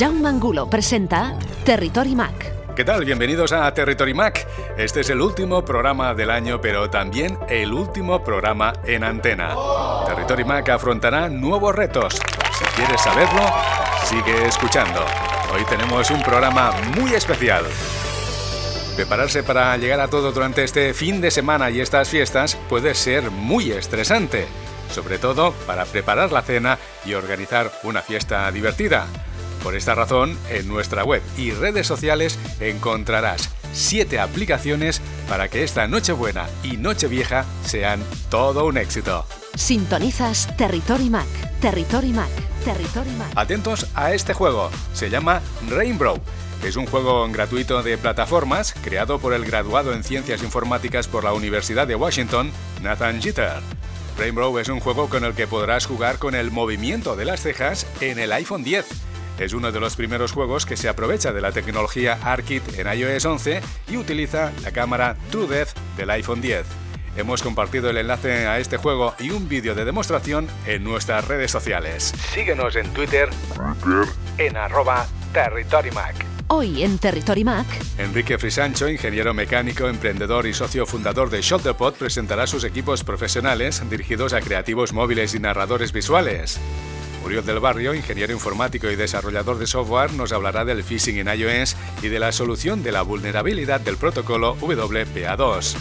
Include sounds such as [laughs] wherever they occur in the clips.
Jaume Angulo presenta Territory Mac. ¿Qué tal? Bienvenidos a Territory Mac. Este es el último programa del año, pero también el último programa en antena. Territory Mac afrontará nuevos retos. Si quieres saberlo, sigue escuchando. Hoy tenemos un programa muy especial. Prepararse para llegar a todo durante este fin de semana y estas fiestas puede ser muy estresante, sobre todo para preparar la cena y organizar una fiesta divertida. Por esta razón, en nuestra web y redes sociales encontrarás 7 aplicaciones para que esta Nochebuena y Nochevieja sean todo un éxito. Sintonizas Territory Mac, Territory Mac, Territory Mac. Atentos a este juego, se llama Rainbow. Es un juego gratuito de plataformas creado por el graduado en Ciencias Informáticas por la Universidad de Washington, Nathan Jeter. Rainbow es un juego con el que podrás jugar con el movimiento de las cejas en el iPhone 10 es uno de los primeros juegos que se aprovecha de la tecnología ARKit en iOS 11 y utiliza la cámara TrueDepth del iPhone 10. Hemos compartido el enlace a este juego y un vídeo de demostración en nuestras redes sociales. Síguenos en Twitter, en arroba TerritoryMac. Hoy en Territory Mac. Enrique Frisancho, ingeniero mecánico, emprendedor y socio fundador de Shoulderpod, presentará sus equipos profesionales dirigidos a creativos móviles y narradores visuales. Uriol del Barrio, ingeniero informático y desarrollador de software, nos hablará del phishing en iOS y de la solución de la vulnerabilidad del protocolo WPA2.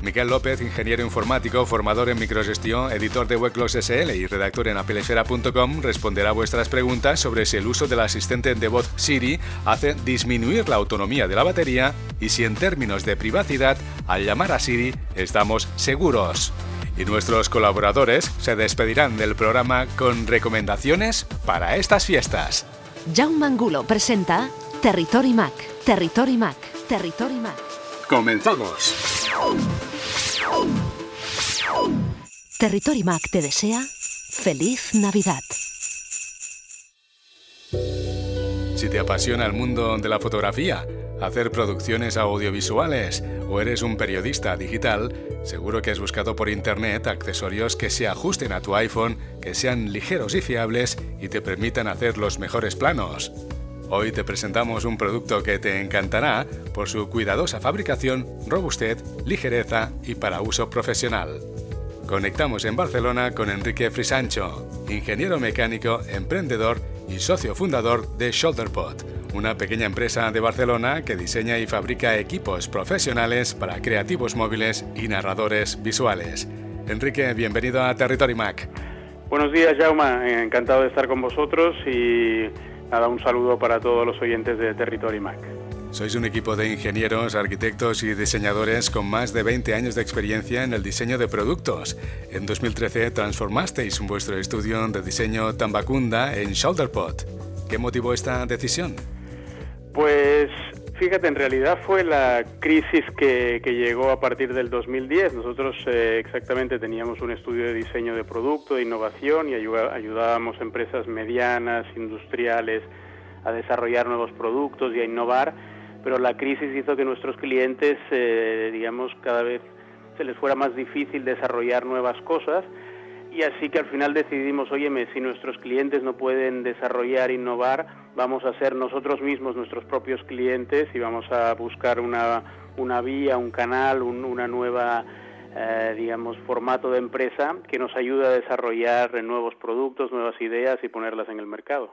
Miguel López, ingeniero informático, formador en microgestión, editor de Webclose SL y redactor en apelesfera.com, responderá a vuestras preguntas sobre si el uso del asistente de voz Siri hace disminuir la autonomía de la batería y si en términos de privacidad, al llamar a Siri, estamos seguros y nuestros colaboradores se despedirán del programa con recomendaciones para estas fiestas. Jaume Angulo presenta Territory Mac, Territory Mac, Territory Mac. ¡Comenzamos! Territory Mac te desea feliz Navidad. Si te apasiona el mundo de la fotografía, hacer producciones audiovisuales o eres un periodista digital, seguro que has buscado por internet accesorios que se ajusten a tu iPhone, que sean ligeros y fiables y te permitan hacer los mejores planos. Hoy te presentamos un producto que te encantará por su cuidadosa fabricación, robustez, ligereza y para uso profesional. Conectamos en Barcelona con Enrique Frisancho, ingeniero mecánico, emprendedor y socio fundador de ShoulderPod una pequeña empresa de Barcelona que diseña y fabrica equipos profesionales para creativos móviles y narradores visuales. Enrique, bienvenido a Territory Mac. Buenos días, Jaume. Encantado de estar con vosotros y nada, un saludo para todos los oyentes de Territory Mac. Sois un equipo de ingenieros, arquitectos y diseñadores con más de 20 años de experiencia en el diseño de productos. En 2013 transformasteis vuestro estudio de diseño Tambacunda en Shoulderpot. ¿Qué motivó esta decisión? Pues fíjate, en realidad fue la crisis que, llegó a partir del 2010. Nosotros eh, exactamente teníamos un estudio de diseño de producto, de innovación y ayudábamos a empresas medianas, industriales, a desarrollar nuevos productos y a innovar, pero la crisis hizo que nuestros clientes, eh, digamos, cada vez se les fuera más difícil desarrollar nuevas cosas y así que al final decidimos, óyeme, si nuestros clientes no pueden desarrollar, innovar, vamos a ser nosotros mismos nuestros propios clientes y vamos a buscar una, una vía, un canal, una nueva, eh, digamos, formato de empresa que nos ayude a desarrollar nuevos productos, nuevas ideas y ponerlas en el mercado.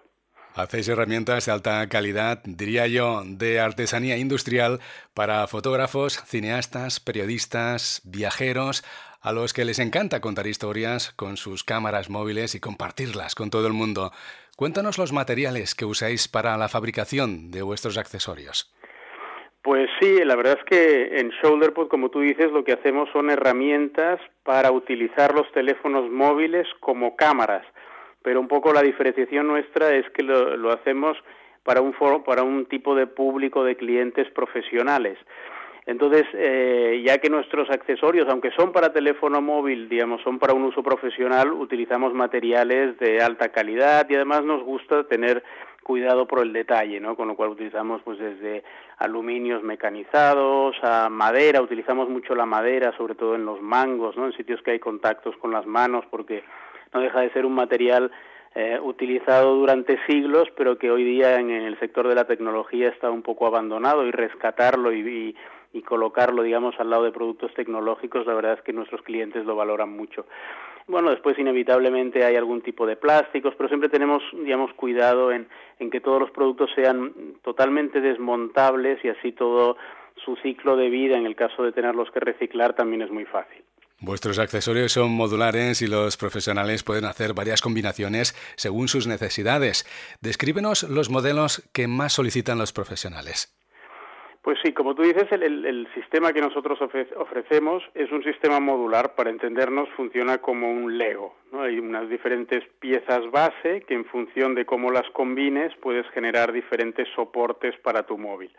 Hacéis herramientas de alta calidad, diría yo, de artesanía industrial para fotógrafos, cineastas, periodistas, viajeros, a los que les encanta contar historias con sus cámaras móviles y compartirlas con todo el mundo. Cuéntanos los materiales que usáis para la fabricación de vuestros accesorios. Pues sí, la verdad es que en ShoulderPod, como tú dices, lo que hacemos son herramientas para utilizar los teléfonos móviles como cámaras, pero un poco la diferenciación nuestra es que lo, lo hacemos para un, para un tipo de público de clientes profesionales. Entonces, eh, ya que nuestros accesorios, aunque son para teléfono móvil, digamos, son para un uso profesional, utilizamos materiales de alta calidad y además nos gusta tener cuidado por el detalle, ¿no? Con lo cual utilizamos pues desde aluminios mecanizados a madera, utilizamos mucho la madera, sobre todo en los mangos, ¿no? En sitios que hay contactos con las manos porque no deja de ser un material eh, utilizado durante siglos, pero que hoy día en, el sector de la tecnología está un poco abandonado y rescatarlo y, y, colocarlo, digamos, al lado de productos tecnológicos, la verdad es que nuestros clientes lo valoran mucho. Bueno, después inevitablemente hay algún tipo de plásticos, pero siempre tenemos, digamos, cuidado en, en que todos los productos sean totalmente desmontables y así todo su ciclo de vida, en el caso de tenerlos que reciclar, también es muy fácil. Vuestros accesorios son modulares y los profesionales pueden hacer varias combinaciones según sus necesidades. Descríbenos los modelos que más solicitan los profesionales. Pues sí, como tú dices, el, sistema que nosotros ofrecemos es un sistema modular, para entendernos funciona como un Lego. Hay unas diferentes piezas base que en función de cómo las combines puedes generar diferentes soportes para tu móvil.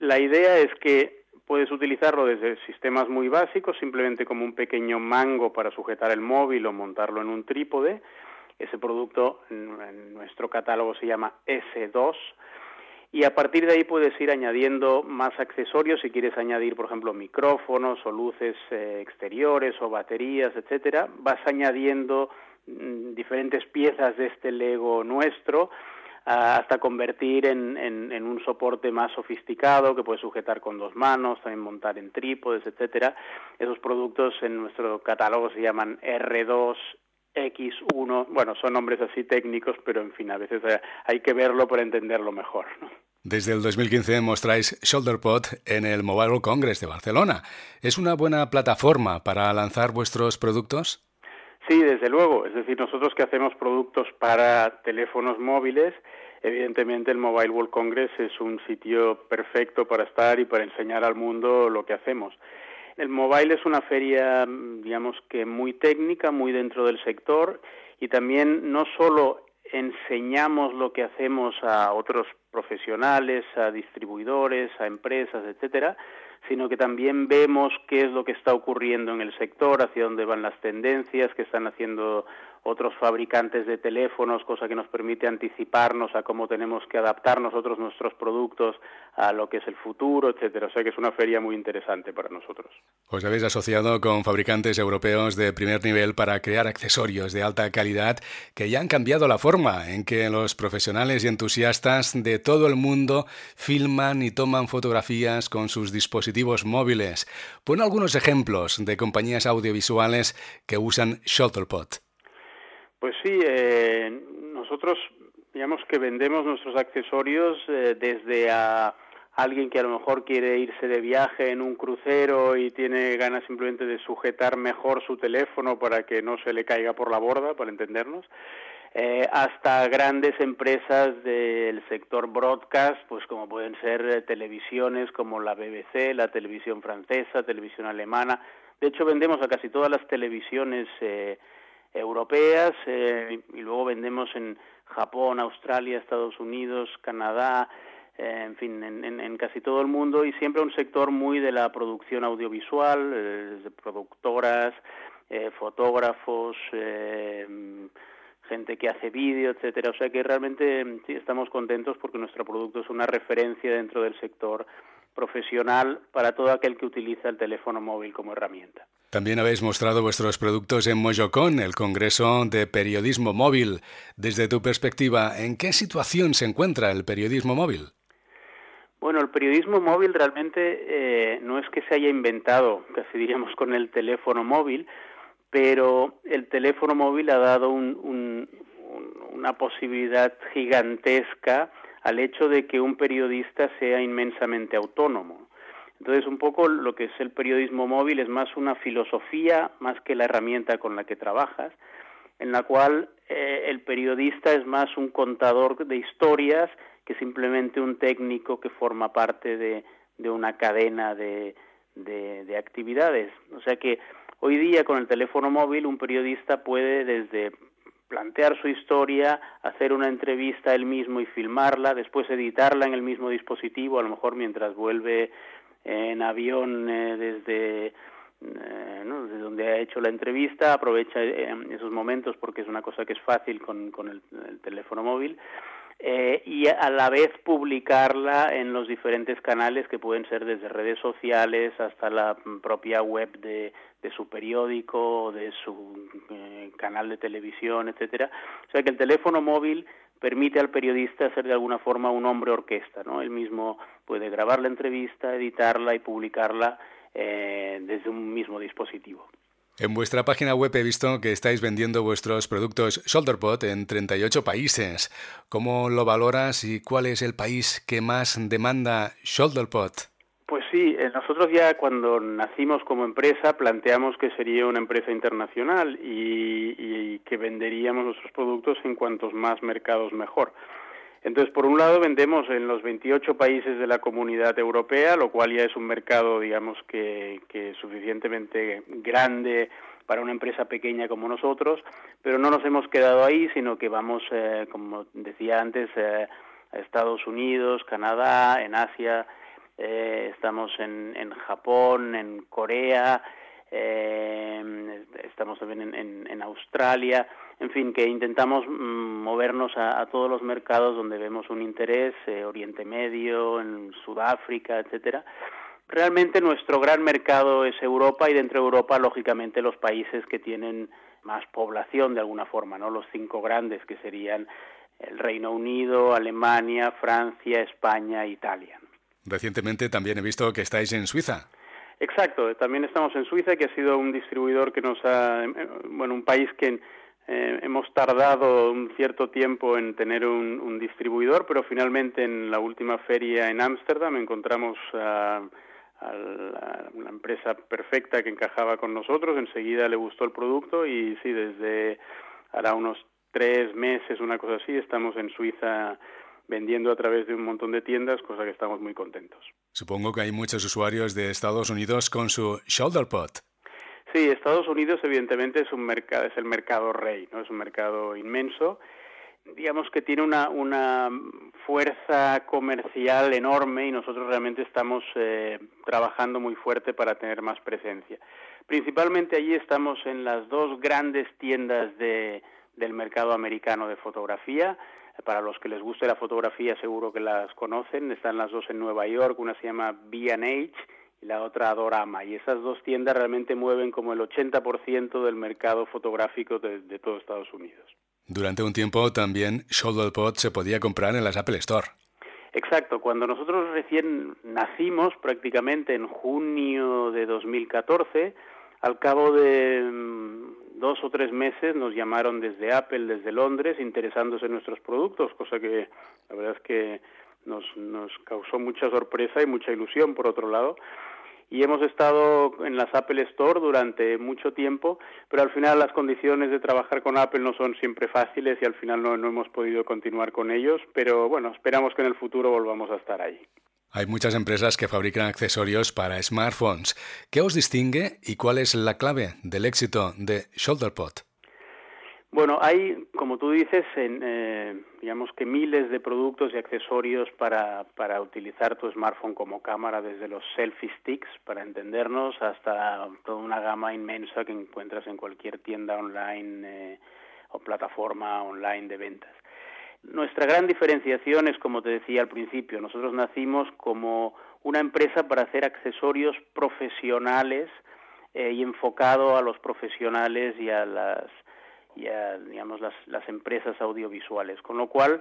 La idea es que Puedes utilizarlo desde sistemas muy básicos, simplemente como un pequeño mango para sujetar el móvil o montarlo en un trípode. Ese producto en nuestro catálogo se llama S2 y a partir de ahí puedes ir añadiendo más accesorios si quieres añadir, por ejemplo, micrófonos o luces eh, exteriores o baterías, etcétera. Vas añadiendo mm, diferentes piezas de este Lego nuestro hasta convertir en, en, un soporte más sofisticado que puede sujetar con dos manos, también montar en trípodes, etcétera. Esos productos en nuestro catálogo se llaman R2 X1, bueno, son nombres así técnicos, pero en fin, a veces hay que verlo para entenderlo mejor. Desde el 2015 mostráis ShoulderPod en el Mobile World Congress de Barcelona. ¿Es una buena plataforma para lanzar vuestros productos? Sí, desde luego. Es decir, nosotros que hacemos productos para teléfonos móviles, evidentemente el Mobile World Congress es un sitio perfecto para estar y para enseñar al mundo lo que hacemos. El mobile es una feria, digamos que muy técnica, muy dentro del sector y también no solo enseñamos lo que hacemos a otros profesionales, a distribuidores, a empresas, etcétera, sino que también vemos qué es lo que está ocurriendo en el sector, hacia dónde van las tendencias, que están haciendo otros fabricantes de teléfonos, cosa que nos permite anticiparnos a cómo tenemos que adaptar nosotros nuestros productos a lo que es el futuro, etcétera. O sea que es una feria muy interesante para nosotros. Os habéis asociado con fabricantes europeos de primer nivel para crear accesorios de alta calidad que ya han cambiado la forma en que los profesionales y entusiastas de todo el mundo filman y toman fotografías con sus dispositivos móviles. Pon algunos ejemplos de compañías audiovisuales que usan Shuttlepod. Pues sí, eh, nosotros digamos que vendemos nuestros accesorios eh, desde a alguien que a lo mejor quiere irse de viaje en un crucero y tiene ganas simplemente de sujetar mejor su teléfono para que no se le caiga por la borda, para entendernos, eh, hasta grandes empresas del sector broadcast, pues como pueden ser televisiones como la BBC, la televisión francesa, televisión alemana. De hecho, vendemos a casi todas las televisiones eh, europeas eh, y luego vendemos en Japón, Australia, Estados Unidos, Canadá, eh, en fin, en, casi todo el mundo y siempre un sector muy de la producción audiovisual, eh, de productoras, fotógrafos, gente que hace vídeo, etcétera. O sea que realmente sí estamos contentos porque nuestro producto es una referencia dentro del sector profesional para todo aquel que utiliza el teléfono móvil como herramienta. También habéis mostrado vuestros productos en Mojocon, el Congreso de Periodismo Móvil. Desde tu perspectiva, ¿en qué situación se encuentra el periodismo móvil? Bueno, el periodismo móvil realmente eh, no es que se haya inventado, casi diríamos con el teléfono móvil, pero el teléfono móvil ha dado una posibilidad gigantesca al hecho de que un periodista sea inmensamente autónomo. Entonces, un poco lo que es el periodismo móvil es más una filosofía, más que la herramienta con la que trabajas, en la cual eh, el periodista es más un contador de historias que simplemente un técnico que forma parte de, una cadena de, de actividades. O sea que hoy día con el teléfono móvil un periodista puede desde plantear su historia, hacer una entrevista él mismo y filmarla, después editarla en el mismo dispositivo, a lo mejor mientras vuelve en avión eh, desde, eh, donde ha hecho la entrevista, aprovecha eh, esos momentos porque es una cosa que es fácil con, con el, teléfono móvil. y a la vez publicarla en los diferentes canales que pueden ser desde redes sociales hasta la propia web de, de su periódico, de su eh, canal de televisión, etcétera. O sea que el teléfono móvil permite al periodista ser de alguna forma un hombre orquesta, ¿no? Él mismo puede grabar la entrevista, editarla y publicarla eh, desde un mismo dispositivo. En vuestra página web he visto que estáis vendiendo vuestros productos ShoulderPod en 38 países. ¿Cómo lo valoras y cuál es el país que más demanda ShoulderPod? Sí, eh, nosotros ya cuando nacimos como empresa planteamos que sería una empresa internacional y, y que venderíamos nuestros productos en cuantos más mercados mejor. Entonces, por un lado, vendemos en los 28 países de la comunidad europea, lo cual ya es un mercado, digamos, que, que suficientemente grande para una empresa pequeña como nosotros, pero no nos hemos quedado ahí, sino que vamos, eh, como decía antes, eh, a Estados Unidos, Canadá, en Asia, eh, estamos en, en Japón, en Corea, eh, estamos también en, en, Australia, en fin, que intentamos mm, movernos a, a, todos los mercados donde vemos un interés, eh, Oriente Medio, en Sudáfrica, etcétera. Realmente nuestro gran mercado es Europa y dentro de Europa, lógicamente, los países que tienen más población de alguna forma, ¿no? Los cinco grandes que serían el Reino Unido, Alemania, Francia, España Italia. Recientemente también he visto que estáis en Suiza. Exacto, también estamos en Suiza, que ha sido un distribuidor que nos ha, eh, bueno, un país que eh, hemos tardado un cierto tiempo en tener un, distribuidor, pero finalmente en la última feria en Ámsterdam encontramos a, a, a, una empresa perfecta que encajaba con nosotros, enseguida le gustó el producto y sí, desde hará unos tres meses, una cosa así, estamos en Suiza vendiendo a través de un montón de tiendas, cosa que estamos muy contentos. Supongo que hay muchos usuarios de Estados Unidos con su ShoulderPod. Sí, Estados Unidos evidentemente es un mercado, es el mercado rey, ¿no? Es un mercado inmenso. Digamos que tiene una, una fuerza comercial enorme y nosotros realmente estamos eh, trabajando muy fuerte para tener más presencia. Principalmente allí estamos en las dos grandes tiendas de, del mercado americano de fotografía, para los que les guste la fotografía seguro que las conocen, están las dos en Nueva York, una se llama B&H y la otra Adorama, y esas dos tiendas realmente mueven como el 80% del mercado fotográfico de, de todo Estados Unidos. Durante un tiempo también ShoulderPod se podía comprar en las Apple Store. Exacto, cuando nosotros recién nacimos, prácticamente en junio de 2014, al cabo de dos o tres meses nos llamaron desde Apple, desde Londres, interesándose en nuestros productos, cosa que la verdad es que nos, nos causó mucha sorpresa y mucha ilusión, por otro lado. Y hemos estado en las Apple Store durante mucho tiempo, pero al final las condiciones de trabajar con Apple no son siempre fáciles y al final no, no hemos podido continuar con ellos, pero bueno, esperamos que en el futuro volvamos a estar ahí. Hay muchas empresas que fabrican accesorios para smartphones. ¿Qué os distingue y cuál es la clave del éxito de ShoulderPod? Bueno, hay, como tú dices, en, eh, digamos que miles de productos y accesorios para, para utilizar tu smartphone como cámara, desde los selfie sticks, para entendernos, hasta toda una gama inmensa que encuentras en cualquier tienda online eh, o plataforma online de ventas. Nuestra gran diferenciación es, como te decía al principio, nosotros nacimos como una empresa para hacer accesorios profesionales eh, y enfocado a los profesionales y a las, y a, digamos, las, las empresas audiovisuales. Con lo cual,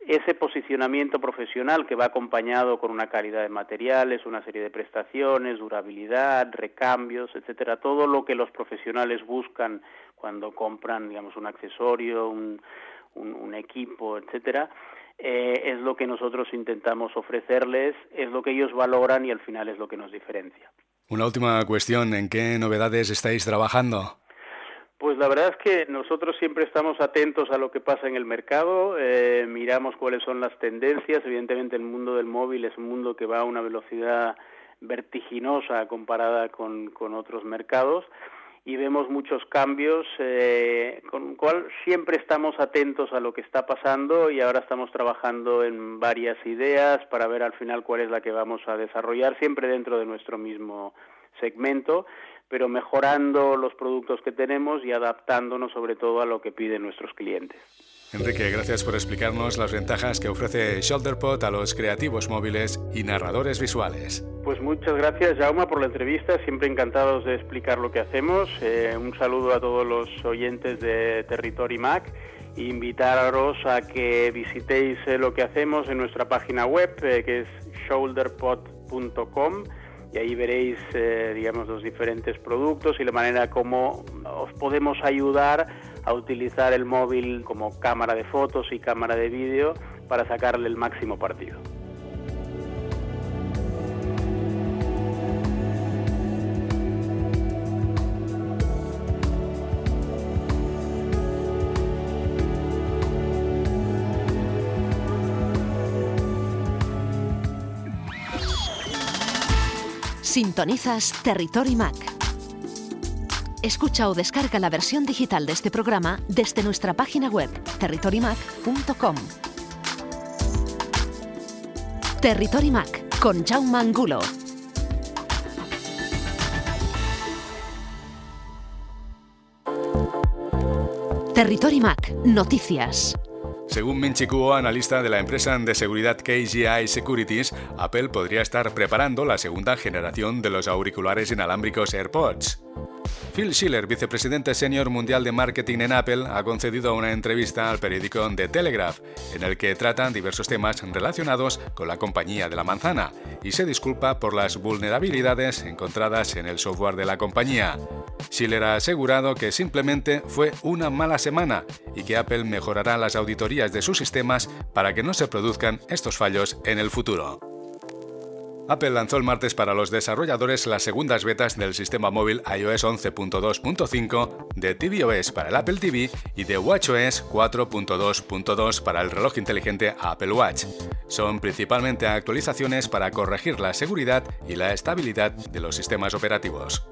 ese posicionamiento profesional que va acompañado con una calidad de materiales, una serie de prestaciones, durabilidad, recambios, etcétera, todo lo que los profesionales buscan cuando compran, digamos, un accesorio, un, un, un equipo, etcétera, eh, es lo que nosotros intentamos ofrecerles, es lo que ellos valoran y al final es lo que nos diferencia. Una última cuestión, ¿en qué novedades estáis trabajando? Pues la verdad es que nosotros siempre estamos atentos a lo que pasa en el mercado, eh, miramos cuáles son las tendencias, evidentemente el mundo del móvil es un mundo que va a una velocidad vertiginosa comparada con, con otros mercados, y vemos muchos cambios, eh, con lo cual siempre estamos atentos a lo que está pasando y ahora estamos trabajando en varias ideas para ver al final cuál es la que vamos a desarrollar, siempre dentro de nuestro mismo segmento, pero mejorando los productos que tenemos y adaptándonos sobre todo a lo que piden nuestros clientes. Enrique, gracias por explicarnos las ventajas que ofrece ShoulderPod a los creativos móviles y narradores visuales. Pues muchas gracias, Jauma, por la entrevista. Siempre encantados de explicar lo que hacemos. Eh, un saludo a todos los oyentes de Territory Mac. Invitaros a que visitéis eh, lo que hacemos en nuestra página web, eh, que es shoulderpod.com y ahí veréis, digamos, los diferentes productos y la manera como os podemos ayudar a utilizar el móvil como cámara de fotos y cámara de vídeo para sacarle el máximo partido. Sintonizas Territory Mac Escucha o descarga la versión digital de este programa desde nuestra página web territorymac.com. Territory Mac con Jaume Angulo. Territory Mac, noticias. Según Minchi Kuo, analista de la empresa de seguridad KGI Securities, Apple podría estar preparando la segunda generación de los auriculares inalámbricos AirPods. Phil Schiller, vicepresidente senior mundial de marketing en Apple, ha concedido una entrevista al periódico The Telegraph, en el que tratan diversos temas relacionados con la compañía de la manzana y se disculpa por las vulnerabilidades encontradas en el software de la compañía. Schiller ha asegurado que simplemente fue una mala semana y que Apple mejorará las auditorías de sus sistemas para que no se produzcan estos fallos en el futuro. Apple lanzó el martes para los desarrolladores las segundas betas del sistema móvil iOS 11.2.5, de tvOS para el Apple TV y de watchOS 4.2.2 para el reloj inteligente Apple Watch. Son principalmente actualizaciones para corregir la seguridad y la estabilidad de los sistemas operativos.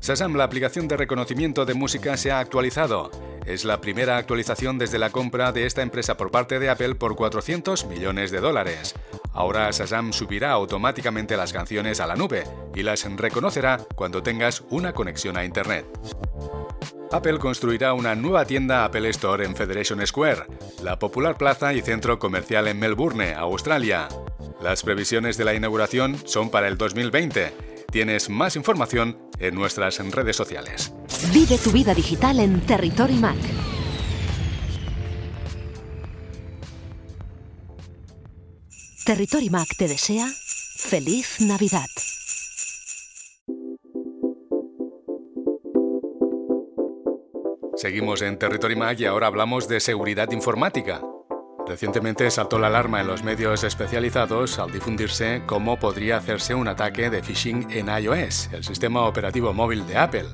Shazam, la aplicación de reconocimiento de música, se ha actualizado. Es la primera actualización desde la compra de esta empresa por parte de Apple por 400 millones de dólares. Ahora Shazam subirá automáticamente las canciones a la nube y las reconocerá cuando tengas una conexión a Internet. Apple construirá una nueva tienda Apple Store en Federation Square, la popular plaza y centro comercial en Melbourne, Australia. Las previsiones de la inauguración son para el 2020. Tienes más información en nuestras redes sociales. Vive tu vida digital en Territory Mac. Territory Mac te desea feliz Navidad. Seguimos en Territory Mac y ahora hablamos de seguridad informática. Recientemente saltó la alarma en los medios especializados al difundirse cómo podría hacerse un ataque de phishing en iOS, el sistema operativo móvil de Apple.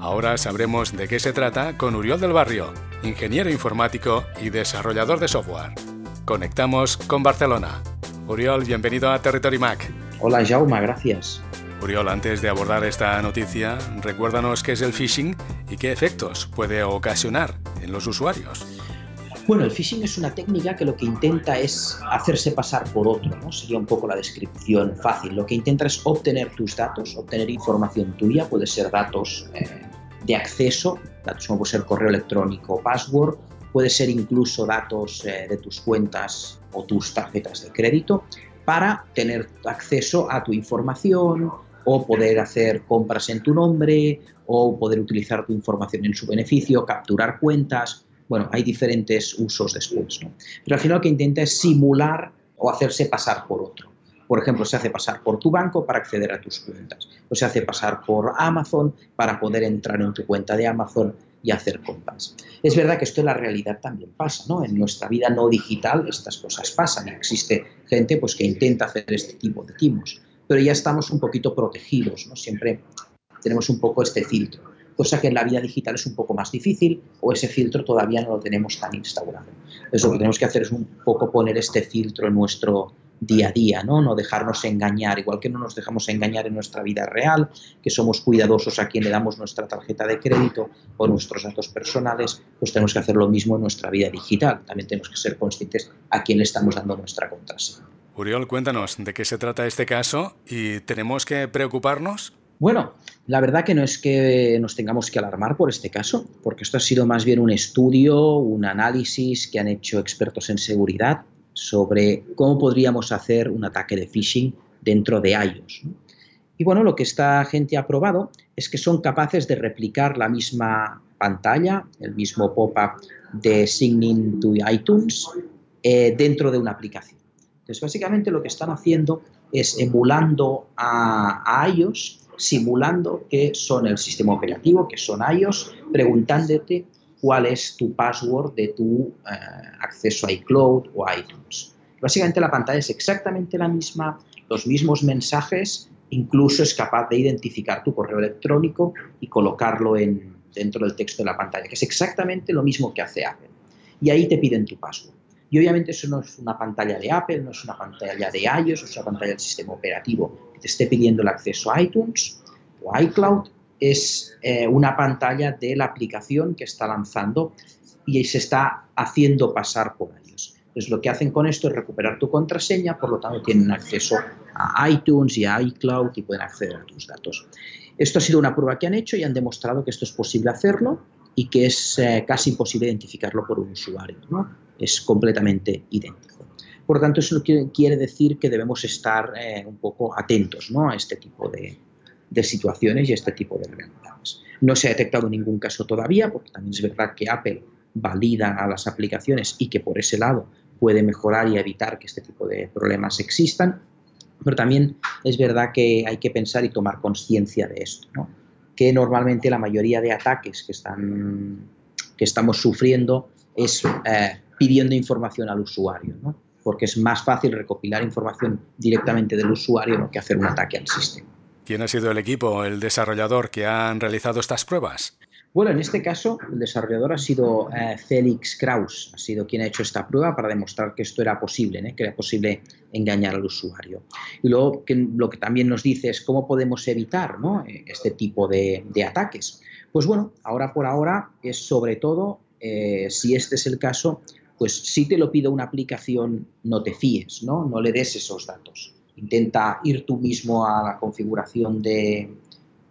Ahora sabremos de qué se trata con Uriol del Barrio, ingeniero informático y desarrollador de software. Conectamos con Barcelona. Uriol, bienvenido a Territory Mac. Hola Jauma, gracias. Uriol, antes de abordar esta noticia, recuérdanos qué es el phishing y qué efectos puede ocasionar en los usuarios. Bueno, el phishing es una técnica que lo que intenta es hacerse pasar por otro, ¿no? Sería un poco la descripción fácil. Lo que intenta es obtener tus datos, obtener información tuya, puede ser datos eh, de acceso, datos como puede ser correo electrónico, password, puede ser incluso datos eh, de tus cuentas o tus tarjetas de crédito para tener acceso a tu información o poder hacer compras en tu nombre o poder utilizar tu información en su beneficio, capturar cuentas. Bueno, hay diferentes usos después. Pero al final lo que intenta es simular o hacerse pasar por otro. Por ejemplo, se hace pasar por tu banco para acceder a tus cuentas. O se hace pasar por Amazon para poder entrar en tu cuenta de Amazon y hacer compras. Es verdad que esto en la realidad también pasa, ¿no? En nuestra vida no digital estas cosas pasan. Existe gente pues, que intenta hacer este tipo de timos, pero ya estamos un poquito protegidos, ¿no? Siempre tenemos un poco este filtro, cosa que en la vida digital es un poco más difícil o ese filtro todavía no lo tenemos tan instaurado. Entonces lo que tenemos que hacer es un poco poner este filtro en nuestro día a día, ¿no? No dejarnos engañar, igual que no nos dejamos engañar en nuestra vida real, que somos cuidadosos a quien le damos nuestra tarjeta de crédito o nuestros datos personales, pues tenemos que hacer lo mismo en nuestra vida digital. También tenemos que ser conscientes a quién le estamos dando nuestra contraseña. Uriol, cuéntanos de qué se trata este caso y tenemos que preocuparnos. Bueno, la verdad que no es que nos tengamos que alarmar por este caso, porque esto ha sido más bien un estudio, un análisis que han hecho expertos en seguridad sobre cómo podríamos hacer un ataque de phishing dentro de iOS. Y bueno, lo que esta gente ha probado es que son capaces de replicar la misma pantalla, el mismo pop-up de Signing to iTunes eh, dentro de una aplicación. Entonces, básicamente lo que están haciendo es emulando a, a iOS, simulando que son el sistema operativo, que son iOS, preguntándote cuál es tu password de tu eh, acceso a iCloud o iTunes. Básicamente la pantalla es exactamente la misma, los mismos mensajes, incluso es capaz de identificar tu correo electrónico y colocarlo en, dentro del texto de la pantalla, que es exactamente lo mismo que hace Apple. Y ahí te piden tu password. Y obviamente eso no es una pantalla de Apple, no es una pantalla de iOS, es una pantalla del sistema operativo que te esté pidiendo el acceso a iTunes o iCloud, es eh, una pantalla de la aplicación que está lanzando y se está haciendo pasar por ellos. Entonces lo que hacen con esto es recuperar tu contraseña, por lo tanto tienen acceso a iTunes y a iCloud y pueden acceder a tus datos. Esto ha sido una prueba que han hecho y han demostrado que esto es posible hacerlo y que es eh, casi imposible identificarlo por un usuario. ¿no? Es completamente idéntico. Por lo tanto, eso quiere decir que debemos estar eh, un poco atentos ¿no? a este tipo de, de situaciones y este tipo de realidades. No se ha detectado ningún caso todavía, porque también es verdad que Apple valida a las aplicaciones y que por ese lado puede mejorar y evitar que este tipo de problemas existan, pero también es verdad que hay que pensar y tomar conciencia de esto, ¿no? que normalmente la mayoría de ataques que, están, que estamos sufriendo es eh, pidiendo información al usuario, ¿no? porque es más fácil recopilar información directamente del usuario que hacer un ataque al sistema. ¿Quién ha sido el equipo, el desarrollador que han realizado estas pruebas? Bueno, en este caso el desarrollador ha sido eh, Felix Kraus, ha sido quien ha hecho esta prueba para demostrar que esto era posible, ¿eh? que era posible engañar al usuario. Y luego lo que también nos dice es cómo podemos evitar ¿no? este tipo de, de, ataques. Pues bueno, ahora por ahora es sobre todo, eh, si este es el caso, pues si te lo pide una aplicación, no te fíes, ¿no? no le des esos datos intenta ir tú mismo a la configuración de,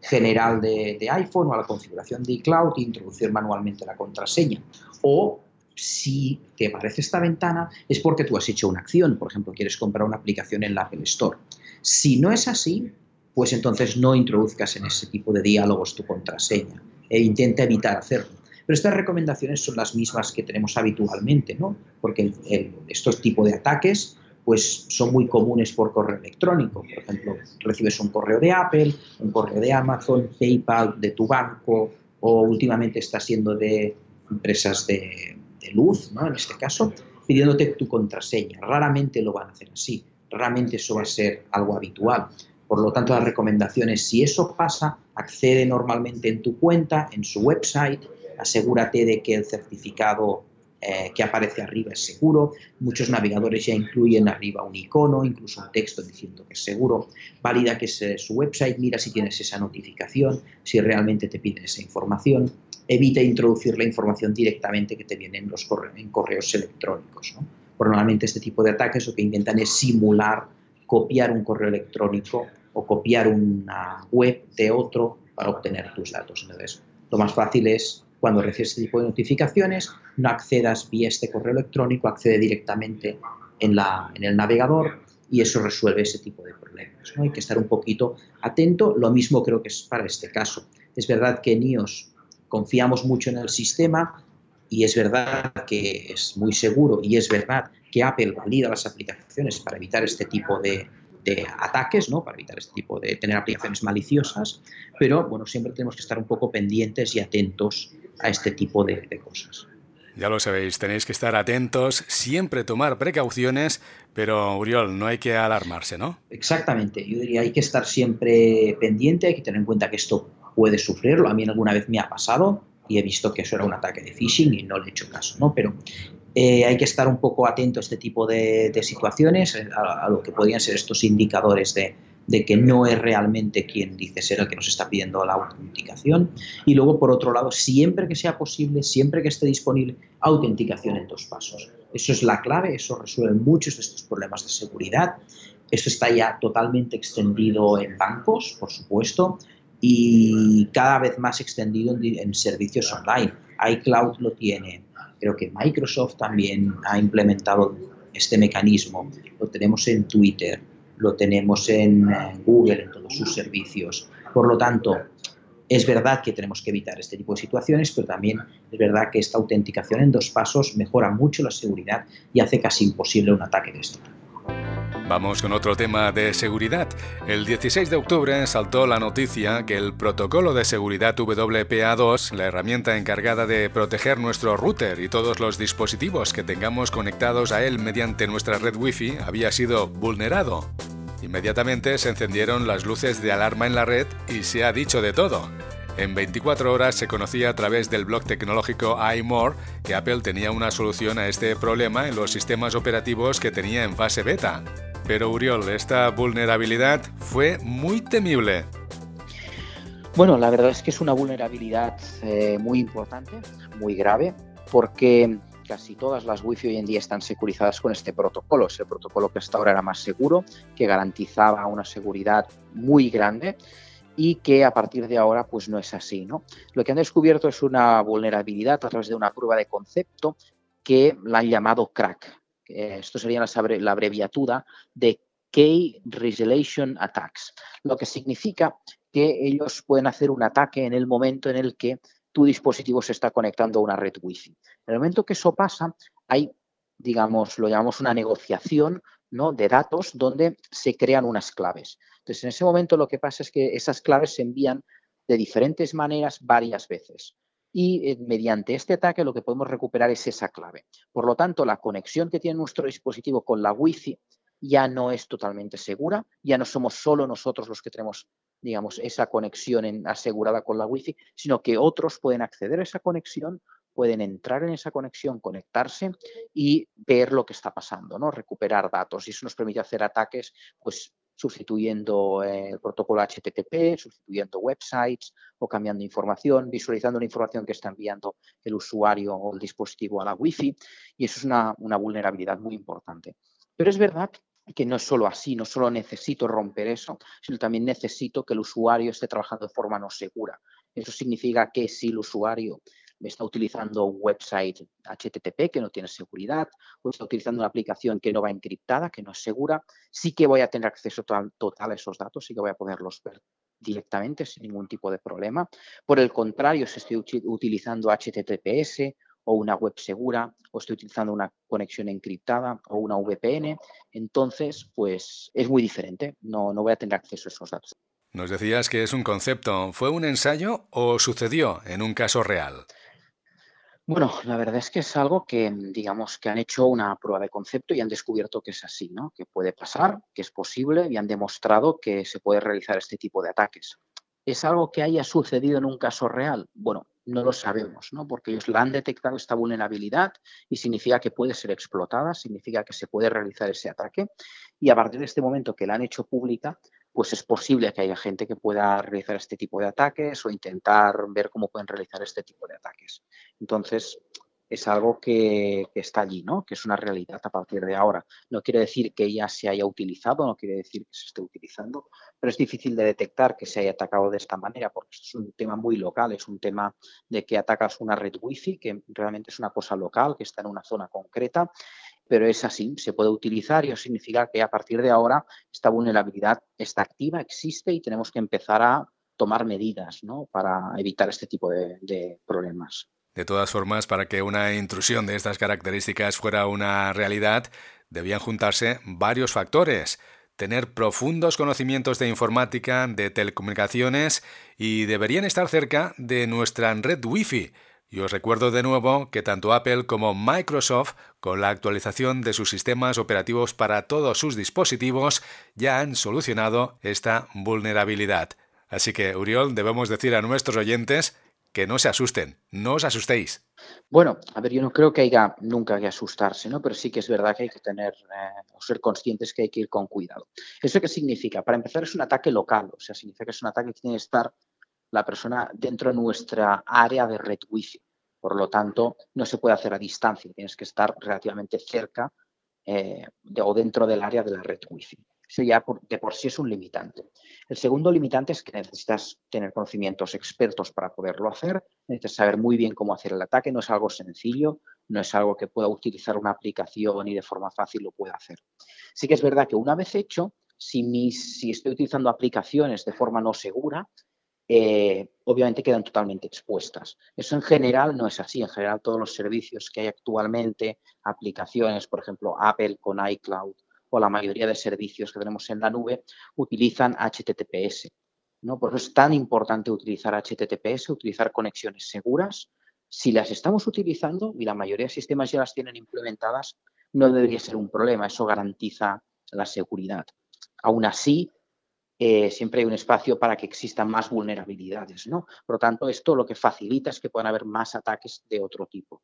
general de, iPhone o a la configuración de iCloud e introducir manualmente la contraseña. O si te aparece esta ventana es porque tú has hecho una acción, por ejemplo, quieres comprar una aplicación en la Apple Store. Si no es así, pues entonces no introduzcas en ese tipo de diálogos tu contraseña e intenta evitar hacerlo. Pero estas recomendaciones son las mismas que tenemos habitualmente, ¿no? Porque estos tipos de ataques pues son muy comunes por correo electrónico. Por ejemplo, recibes un correo de Apple, un correo de Amazon, PayPal, de tu banco, o últimamente está siendo de empresas de, luz, ¿no? en este caso, pidiéndote tu contraseña. Raramente lo van a hacer así, raramente eso va a ser algo habitual. Por lo tanto, la recomendación es, si eso pasa, accede normalmente en tu cuenta, en su website, asegúrate de que el certificado eh, que aparece arriba es seguro. Muchos navegadores ya incluyen arriba un icono, incluso un texto diciendo que es seguro. Valida que es eh, su website, mira si tienes esa notificación, si realmente te piden esa información. Evita introducir la información directamente que te viene en, los correos electrónicos. normalmente este tipo de ataques lo que intentan es simular copiar un correo electrónico o copiar una web de otro para obtener tus datos. Entonces, lo más fácil es cuando recibes este tipo de notificaciones, no accedas vía este correo electrónico, accede directamente en, la, en el navegador y eso resuelve ese tipo de problemas. Hay que estar un poquito atento. Lo mismo creo que es para este caso. Es verdad que en iOS confiamos mucho en el sistema y es verdad que es muy seguro y es verdad que Apple valida las aplicaciones para evitar este tipo de, de ataques, ¿no? para evitar este tipo de tener aplicaciones maliciosas, pero bueno, siempre tenemos que estar un poco pendientes y atentos a este tipo de, cosas. Ya lo sabéis, tenéis que estar atentos, siempre tomar precauciones, pero Uriol, no hay que alarmarse, ¿no? Exactamente, yo diría hay que estar siempre pendiente, hay que tener en cuenta que esto puede sufrirlo, a mí alguna vez me ha pasado y he visto que eso era un ataque de phishing y no le he hecho caso, ¿no? Pero eh, hay que estar un poco atento a este tipo de, situaciones, a, lo que podrían ser estos indicadores de, de que no es realmente quien dice ser el que nos está pidiendo la autenticación. Y luego, por otro lado, siempre que sea posible, siempre que esté disponible, autenticación en dos pasos. Eso es la clave, eso resuelve muchos de estos problemas de seguridad. Esto está ya totalmente extendido en bancos, por supuesto, y cada vez más extendido en, servicios online. iCloud lo tiene, creo que Microsoft también ha implementado este mecanismo, lo tenemos en Twitter, lo tenemos en Google, en todos sus servicios. Por lo tanto, es verdad que tenemos que evitar este tipo de situaciones, pero también es verdad que esta autenticación en dos pasos mejora mucho la seguridad y hace casi imposible un ataque de tipo. Vamos con otro tema de seguridad. El 16 de octubre saltó la noticia que el protocolo de seguridad WPA2, la herramienta encargada de proteger nuestro router y todos los dispositivos que tengamos conectados a él mediante nuestra red Wi-Fi, había sido vulnerado. Inmediatamente se encendieron las luces de alarma en la red y se ha dicho de todo. En 24 horas se conocía a través del blog tecnológico iMore que Apple tenía una solución a este problema en los sistemas operativos que tenía en fase beta. Pero Uriol, esta vulnerabilidad fue muy temible. Bueno, la verdad es que es una vulnerabilidad eh, muy importante, muy grave, porque casi todas las Wi-Fi hoy en día están securizadas con este protocolo. Es el protocolo que hasta ahora era más seguro, que garantizaba una seguridad muy grande y que a partir de ahora pues no es así. ¿no? Lo que han descubierto es una vulnerabilidad a través de una prueba de concepto que la han llamado crack. Esto sería la abreviatura de Key Resolution Attacks, lo que significa que ellos pueden hacer un ataque en el momento en el que tu dispositivo se está conectando a una red Wi-Fi. En el momento que eso pasa, hay, digamos, lo llamamos una negociación ¿no? de datos donde se crean unas claves. Entonces, en ese momento lo que pasa es que esas claves se envían de diferentes maneras varias veces. Y eh, mediante este ataque lo que podemos recuperar es esa clave. Por lo tanto, la conexión que tiene nuestro dispositivo con la Wi-Fi ya no es totalmente segura, ya no somos solo nosotros los que tenemos, digamos, esa conexión asegurada con la Wi-Fi, sino que otros pueden acceder a esa conexión pueden entrar en esa conexión, conectarse y ver lo que está pasando, ¿no? recuperar datos. Y eso nos permite hacer ataques pues, sustituyendo eh, el protocolo HTTP, sustituyendo websites o cambiando información, visualizando la información que está enviando el usuario o el dispositivo a la Wi-Fi. Y eso es una, una vulnerabilidad muy importante. Pero es verdad que no es solo así, no solo necesito romper eso, sino también necesito que el usuario esté trabajando de forma no segura. Eso significa que si el usuario está utilizando un website HTTP que no tiene seguridad, o está utilizando una aplicación que no va encriptada, que no es segura, sí que voy a tener acceso total, a esos datos, sí que voy a poderlos ver directamente sin ningún tipo de problema. Por el contrario, si estoy utilizando HTTPS o una web segura, o estoy utilizando una conexión encriptada o una VPN, entonces pues es muy diferente, no, no voy a tener acceso a esos datos. Nos decías que es un concepto. ¿Fue un ensayo o sucedió en un caso real? Bueno, la verdad es que es algo que, digamos, que han hecho una prueba de concepto y han descubierto que es así, ¿no? Que puede pasar, que es posible y han demostrado que se puede realizar este tipo de ataques. ¿Es algo que haya sucedido en un caso real? Bueno, no lo sabemos, ¿no? Porque ellos la han detectado esta vulnerabilidad y significa que puede ser explotada, significa que se puede realizar ese ataque y a partir de este momento que la han hecho pública, pues es posible que haya gente que pueda realizar este tipo de ataques o intentar ver cómo pueden realizar este tipo de ataques. Entonces, es algo que, está allí, ¿no? Que es una realidad a partir de ahora. No quiere decir que ya se haya utilizado, no quiere decir que se esté utilizando, pero es difícil de detectar que se haya atacado de esta manera porque es un tema muy local, es un tema de que atacas una red wifi, que realmente es una cosa local, que está en una zona concreta pero es así, se puede utilizar y eso significa que a partir de ahora esta vulnerabilidad está activa, existe y tenemos que empezar a tomar medidas ¿no? para evitar este tipo de, problemas. De todas formas, para que una intrusión de estas características fuera una realidad, debían juntarse varios factores. Tener profundos conocimientos de informática, de telecomunicaciones y deberían estar cerca de nuestra red Wi-Fi y os recuerdo de nuevo que tanto Apple como Microsoft, con la actualización de sus sistemas operativos para todos sus dispositivos, ya han solucionado esta vulnerabilidad. Así que, Uriol, debemos decir a nuestros oyentes que no se asusten, no os asustéis. Bueno, a ver, yo no creo que haya nunca que asustarse, ¿no? Pero sí que es verdad que hay que tener eh, o ser conscientes que hay que ir con cuidado. ¿Eso qué significa? Para empezar, es un ataque local, o sea, significa que es un ataque que tiene que estar la persona dentro de nuestra área de red Wi-Fi. Por lo tanto, no se puede hacer a distancia, tienes que estar relativamente cerca eh, o dentro del área de la red Wi-Fi. Eso ya de por sí es un limitante. El segundo limitante es que necesitas tener conocimientos expertos para poderlo hacer, necesitas saber muy bien cómo hacer el ataque, no es algo sencillo, no es algo que pueda utilizar una aplicación y de forma fácil lo pueda hacer. Sí que es verdad que una vez hecho, si estoy utilizando aplicaciones de forma no segura, eh, obviamente quedan totalmente expuestas. Eso en general no es así. En general todos los servicios que hay actualmente, aplicaciones, por ejemplo, Apple con iCloud o la mayoría de servicios que tenemos en la nube, utilizan HTTPS. ¿no? Por eso es tan importante utilizar HTTPS, utilizar conexiones seguras. Si las estamos utilizando, y la mayoría de sistemas ya las tienen implementadas, no debería ser un problema. Eso garantiza la seguridad. Aún así, eh, siempre hay un espacio para que existan más vulnerabilidades, ¿no? Por lo tanto, esto lo que facilita es que puedan haber más ataques de otro tipo.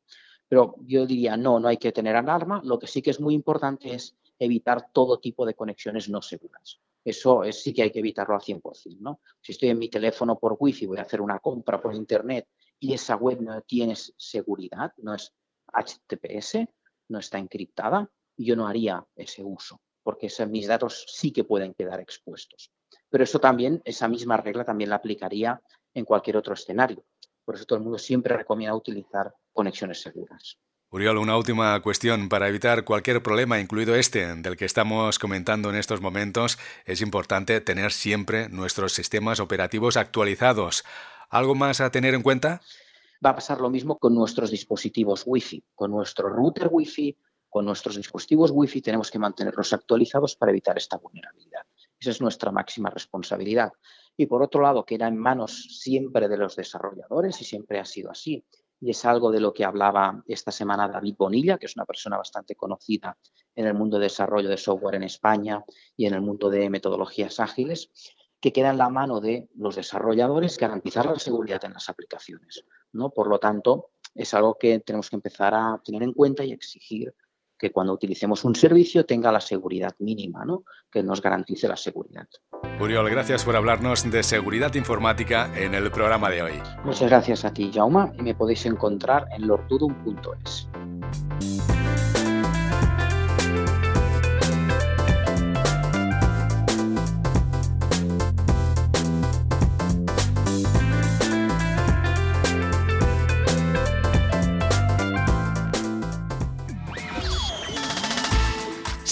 Pero yo diría, no, no hay que tener alarma. Lo que sí que es muy importante es evitar todo tipo de conexiones no seguras. Eso es, sí que hay que evitarlo al 100%, ¿no? Si estoy en mi teléfono por wifi, voy a hacer una compra por internet y esa web no tiene seguridad, no es HTTPS, no está encriptada, yo no haría ese uso, porque mis datos sí que pueden quedar expuestos. Pero eso también, esa misma regla también la aplicaría en cualquier otro escenario. Por eso todo el mundo siempre recomienda utilizar conexiones seguras. Uriol, una última cuestión. Para evitar cualquier problema, incluido este del que estamos comentando en estos momentos, es importante tener siempre nuestros sistemas operativos actualizados. ¿Algo más a tener en cuenta? Va a pasar lo mismo con nuestros dispositivos Wi-Fi. Con nuestro router Wi-Fi, con nuestros dispositivos Wi-Fi tenemos que mantenerlos actualizados para evitar esta vulnerabilidad. Esa es nuestra máxima responsabilidad. Y por otro lado, queda en manos siempre de los desarrolladores y siempre ha sido así. Y es algo de lo que hablaba esta semana David Bonilla, que es una persona bastante conocida en el mundo de desarrollo de software en España y en el mundo de metodologías ágiles, que queda en la mano de los desarrolladores garantizar la seguridad en las aplicaciones. ¿no? Por lo tanto, es algo que tenemos que empezar a tener en cuenta y exigir que cuando utilicemos un servicio tenga la seguridad mínima, ¿no? que nos garantice la seguridad. Uriol, gracias por hablarnos de seguridad informática en el programa de hoy. Muchas gracias a ti, Jauma, y me podéis encontrar en lordudum.es.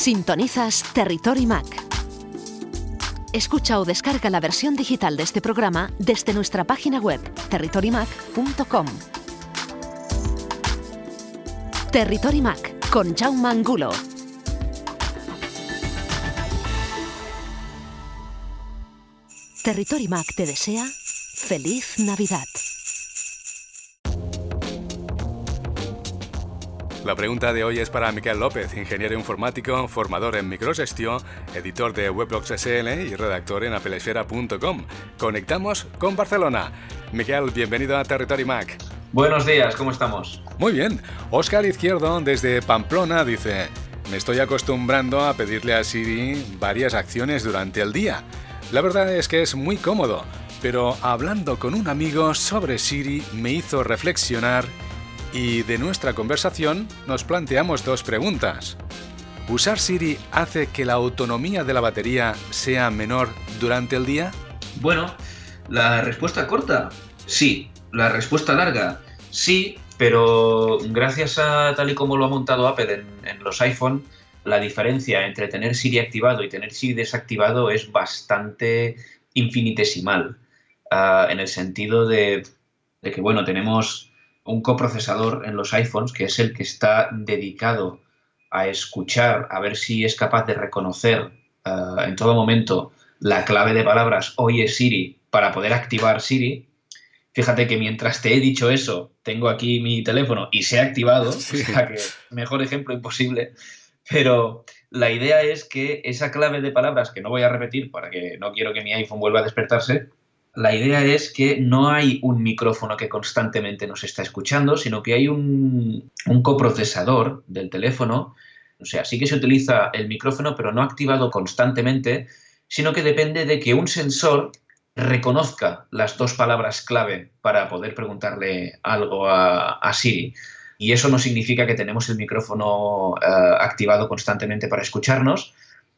Sintonizas Territory Mac. Escucha o descarga la versión digital de este programa desde nuestra página web territorymac.com. Territory Mac con Jaume Angulo. Territory Mac te desea feliz Navidad. La pregunta de hoy es para Miquel López, ingeniero informático, formador en microgestión, editor de Weblogs SL y redactor en apelesfera.com. Conectamos con Barcelona. Miquel, bienvenido a Territory Mac. Buenos días, ¿cómo estamos? Muy bien. Oscar Izquierdo, desde Pamplona, dice: Me estoy acostumbrando a pedirle a Siri varias acciones durante el día. La verdad es que es muy cómodo, pero hablando con un amigo sobre Siri me hizo reflexionar y de nuestra conversación nos planteamos dos preguntas. ¿Usar Siri hace que la autonomía de la batería sea menor durante el día? Bueno, la respuesta corta, sí. La respuesta larga, sí, pero gracias a tal y como lo ha montado Apple en, los iPhone, la diferencia entre tener Siri activado y tener Siri desactivado es bastante infinitesimal. Ah, en el sentido de, de que, bueno, tenemos un coprocesador en los iPhones que es el que está dedicado a escuchar, a ver si es capaz de reconocer eh, en todo momento la clave de palabras oye Siri para poder activar Siri. Fíjate que mientras te he dicho eso, tengo aquí mi teléfono y se ha activado, [laughs] o sea que mejor ejemplo imposible. Pero la idea es que esa clave de palabras, que no voy a repetir para que no quiero que mi iPhone vuelva a despertarse, la idea es que no hay un micrófono que constantemente nos está escuchando, sino que hay un, coprocesador del teléfono. O sea, sí que se utiliza el micrófono, pero no activado constantemente, sino que depende de que un sensor reconozca las dos palabras clave para poder preguntarle algo a, Siri. Y eso no significa que tenemos el micrófono eh, activado constantemente para escucharnos,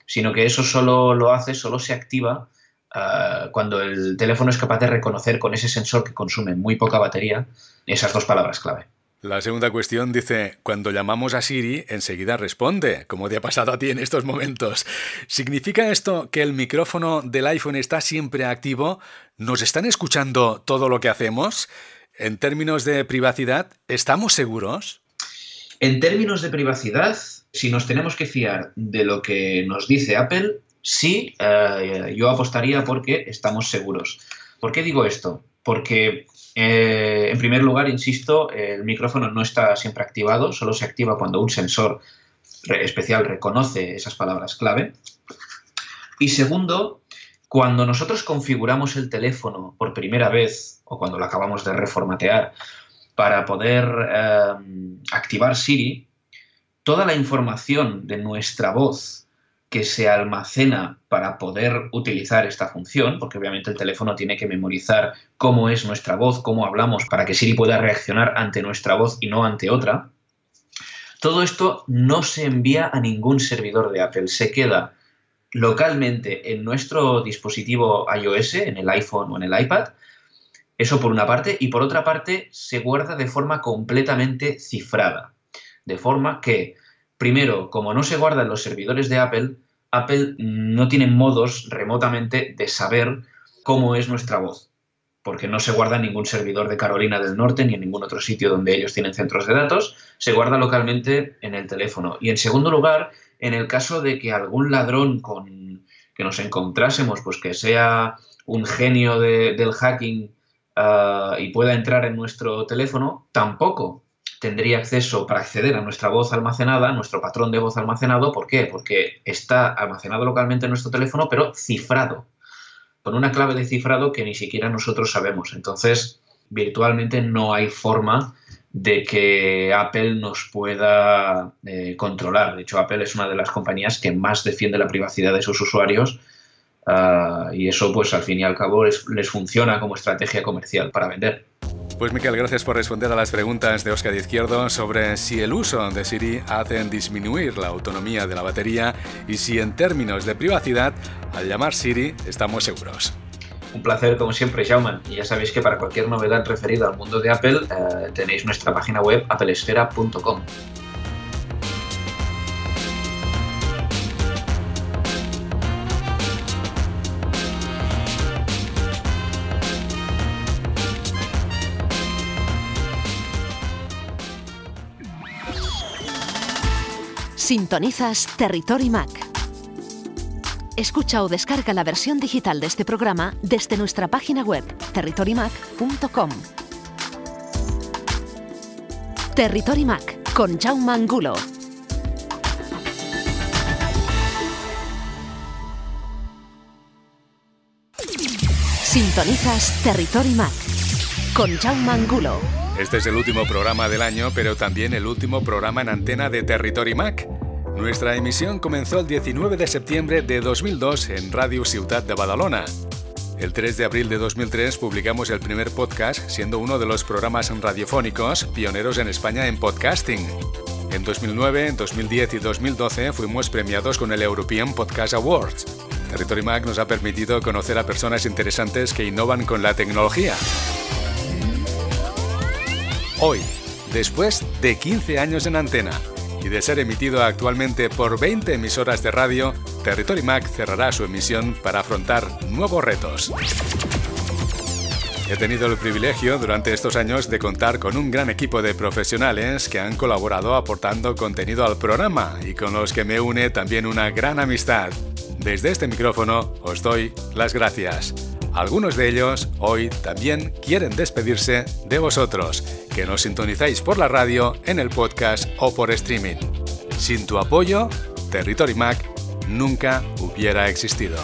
sino que eso solo lo hace, solo se activa ah, cuando el teléfono es capaz de reconocer con ese sensor que consume muy poca batería esas dos palabras clave. La segunda cuestión dice, cuando llamamos a Siri, enseguida responde, como te ha pasado a ti en estos momentos. ¿Significa esto que el micrófono del iPhone está siempre activo? ¿Nos están escuchando todo lo que hacemos? En términos de privacidad, ¿estamos seguros? En términos de privacidad, si nos tenemos que fiar de lo que nos dice Apple, sí, eh, yo apostaría porque estamos seguros. ¿Por qué digo esto? Porque, eh, en primer lugar, insisto, el micrófono no está siempre activado, solo se activa cuando un sensor especial reconoce esas palabras clave. Y segundo, cuando nosotros configuramos el teléfono por primera vez o cuando lo acabamos de reformatear para poder eh, activar Siri, toda la información de nuestra voz que se almacena para poder utilizar esta función, porque obviamente el teléfono tiene que memorizar cómo es nuestra voz, cómo hablamos, para que Siri pueda reaccionar ante nuestra voz y no ante otra. Todo esto no se envía a ningún servidor de Apple, se queda localmente en nuestro dispositivo iOS, en el iPhone o en el iPad. Eso por una parte, y por otra parte se guarda de forma completamente cifrada. De forma que, primero, como no se guarda en los servidores de Apple, Apple no tiene modos remotamente de saber cómo es nuestra voz, porque no se guarda en ningún servidor de Carolina del Norte ni en ningún otro sitio donde ellos tienen centros de datos, se guarda localmente en el teléfono. Y en segundo lugar, en el caso de que algún ladrón con que nos encontrásemos, pues que sea un genio del hacking ah, y pueda entrar en nuestro teléfono, tampoco tendría acceso para acceder a nuestra voz almacenada, nuestro patrón de voz almacenado. ¿Por qué? Porque está almacenado localmente en nuestro teléfono, pero cifrado, con una clave de cifrado que ni siquiera nosotros sabemos. Entonces, virtualmente no hay forma de que Apple nos pueda eh, controlar. De hecho, Apple es una de las compañías que más defiende la privacidad de sus usuarios ah, y eso, pues al fin y al cabo, les funciona como estrategia comercial para vender. Pues Miquel, gracias por responder a las preguntas de Oscar Izquierdo sobre si el uso de Siri hace disminuir la autonomía de la batería y si en términos de privacidad, al llamar Siri, estamos seguros. Un placer como siempre, Jauman. Y ya sabéis que para cualquier novedad referida al mundo de Apple eh, tenéis nuestra página web applesfera.com. Sintonizas Territory Mac. Escucha o descarga la versión digital de este programa desde nuestra página web territorymac.com. Territory Mac con Jaume Angulo. Sintonizas Territory Mac con Jaume Angulo. Este es el último programa del año, pero también el último programa en antena de Territory Mac. Nuestra emisión comenzó el 19 de septiembre de 2002 en Radio Ciutat de Badalona. El 3 de abril de 2003 publicamos el primer podcast, siendo uno de los programas radiofónicos pioneros en España en podcasting. En 2009, 2010 y 2012 fuimos premiados con el European Podcast Awards. Territory Mac nos ha permitido conocer a personas interesantes que innovan con la tecnología. Hoy, después de 15 años en antena y de ser emitido actualmente por 20 emisoras de radio, Territory Mac cerrará su emisión para afrontar nuevos retos. He tenido el privilegio durante estos años de contar con un gran equipo de profesionales que han colaborado aportando contenido al programa y con los que me une también una gran amistad. Desde este micrófono os doy las gracias. Algunos de ellos hoy también quieren despedirse de vosotros, que nos sintonizáis por la radio, en el podcast o por streaming. Sin tu apoyo, Territory Mac nunca hubiera existido.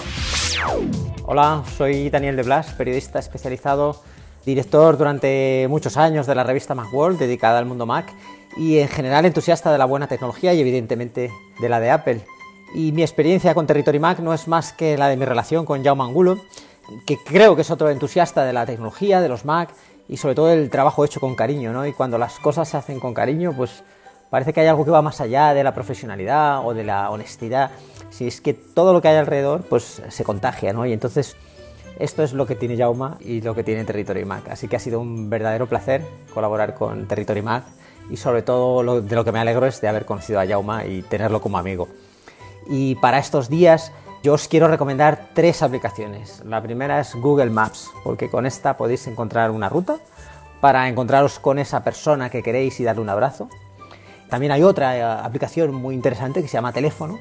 Hola, soy Daniel de Blas, periodista especializado, director durante muchos años de la revista Macworld dedicada al mundo Mac y en general entusiasta de la buena tecnología y evidentemente de la de Apple. Y mi experiencia con Territory Mac no es más que la de mi relación con Jaume Angulo, que creo que es otro entusiasta de la tecnología, de los Mac y sobre todo el trabajo hecho con cariño, ¿no? Y cuando las cosas se hacen con cariño, pues, parece que hay algo que va más allá de la profesionalidad o de la honestidad, si es que todo lo que hay alrededor pues se contagia, ¿no? Y entonces esto es lo que tiene Jauma y lo que tiene Territory Mac. Así que ha sido un verdadero placer colaborar con Territory Mac y sobre todo de lo que me alegro es de haber conocido a Jauma y tenerlo como amigo. Y para estos días yo os quiero recomendar tres aplicaciones. La primera es Google Maps, porque con esta podéis encontrar una ruta para encontraros con esa persona que queréis y darle un abrazo. También hay otra eh, aplicación muy interesante que se llama Teléfono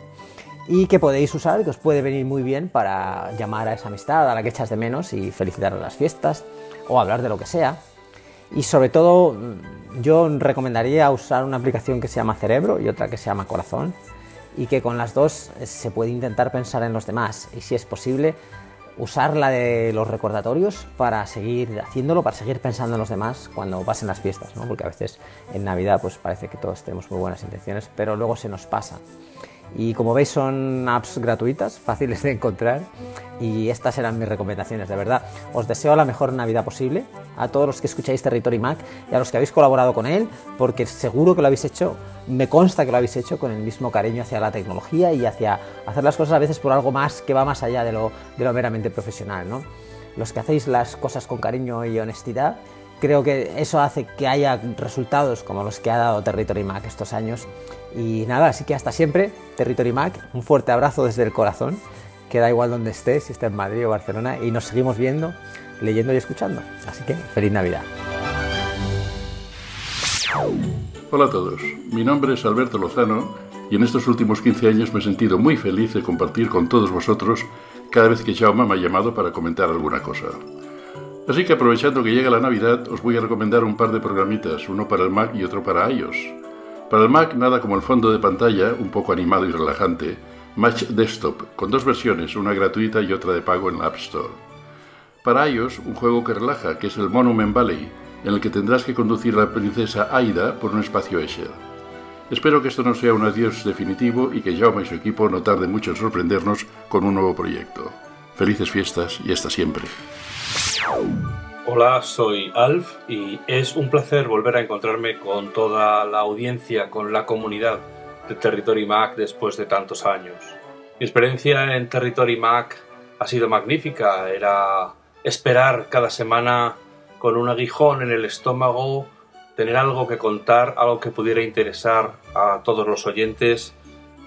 y que podéis usar, que os puede venir muy bien para llamar a esa amistad a la que echas de menos y felicitar las fiestas o hablar de lo que sea. Y sobre todo, mm, yo recomendaría usar una aplicación que se llama Cerebro y otra que se llama Corazón y que con las dos eh, se puede intentar pensar en los demás y si es posible usar la de los recordatorios para seguir haciéndolo, para seguir pensando en los demás cuando pasen las fiestas, ¿no? porque a veces en Navidad pues parece que todos tenemos muy buenas intenciones, pero luego se nos pasa. Y como veis son apps gratuitas, fáciles de encontrar y estas eran mis recomendaciones, de verdad. Os deseo la mejor Navidad posible a todos los que escucháis Territory Mac y a los que habéis colaborado con él, porque seguro que lo habéis hecho, me consta que lo habéis hecho con el mismo cariño hacia la tecnología y hacia hacer las cosas a veces por algo más que va más allá de lo, de lo meramente profesional. ¿no? Los que hacéis las cosas con cariño y honestidad creo que eso hace que haya resultados como los que ha dado Territory Mac estos años. Y nada, así que hasta siempre, Territory Mac, un fuerte abrazo desde el corazón, que da igual donde estés, si estás en Madrid o Barcelona, y nos seguimos viendo, leyendo y escuchando. Así que feliz Navidad. Hola a todos, mi nombre es Alberto Lozano y en estos últimos 15 años me he sentido muy feliz de compartir con todos vosotros cada vez que Jaume me ha llamado para comentar alguna cosa. Así que aprovechando que llega la Navidad, os voy a recomendar un par de programitas, uno para el Mac y otro para iOS. Para el Mac, nada como el fondo de pantalla, un poco animado y relajante, Match Desktop, con dos versiones, una gratuita y otra de pago en la App Store. Para iOS, un juego que relaja, que es el Monument Valley, en el que tendrás que conducir a la princesa Aida por un espacio Escher. Espero que esto no sea un adiós definitivo y que Jaume y su equipo no tarden mucho en sorprendernos con un nuevo proyecto. Felices fiestas y hasta siempre. Hola, soy Alf y es un placer volver a encontrarme con toda la audiencia, con la comunidad de Territory Mac después de tantos años. Mi experiencia en Territory Mac ha sido magnífica, era esperar cada semana con un aguijón en el estómago, tener algo que contar, algo que pudiera interesar a todos los oyentes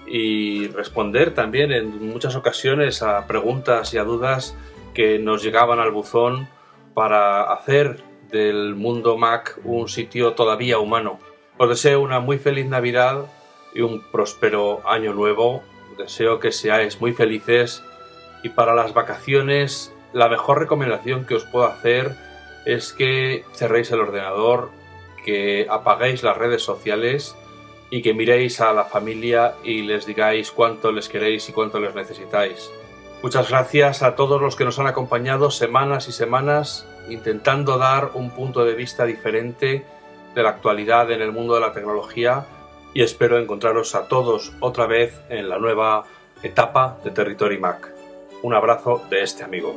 y responder también en muchas ocasiones a preguntas y a dudas que nos llegaban al buzón para hacer del mundo Mac un sitio todavía humano. Os deseo una muy feliz Navidad y un próspero año nuevo. Deseo que seáis muy felices y para las vacaciones la mejor recomendación que os puedo hacer es que cerréis el ordenador, que apaguéis las redes sociales y que miréis a la familia y les digáis cuánto les queréis y cuánto les necesitáis. Muchas gracias a todos los que nos han acompañado semanas y semanas intentando dar un punto de vista diferente de la actualidad en el mundo de la tecnología y espero encontraros a todos otra vez en la nueva etapa de Territory Mac. Un abrazo de este amigo.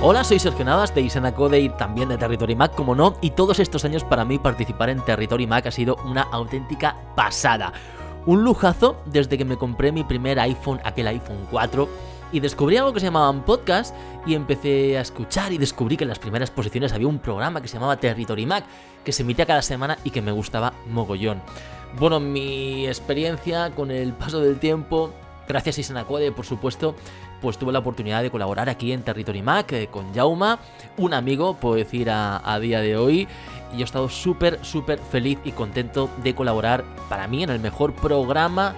Hola, soy Sergio Navas de Isanacode y también de Territory Mac, como no, y todos estos años para mí participar en Territory Mac ha sido una auténtica pasada. Un lujazo desde que me compré mi primer iPhone, aquel iPhone 4, y descubrí algo que se llamaban podcast y empecé a escuchar y descubrí que en las primeras posiciones había un programa que se llamaba Territory Mac, que se emitía cada semana y que me gustaba mogollón. Bueno, mi experiencia con el paso del tiempo, gracias a Isanacode, por supuesto, pues tuve la oportunidad de colaborar aquí en Territory Mac eh, con Jauma, un amigo, puedo decir a, día de hoy, y he estado súper, súper feliz y contento de colaborar para mí en el mejor programa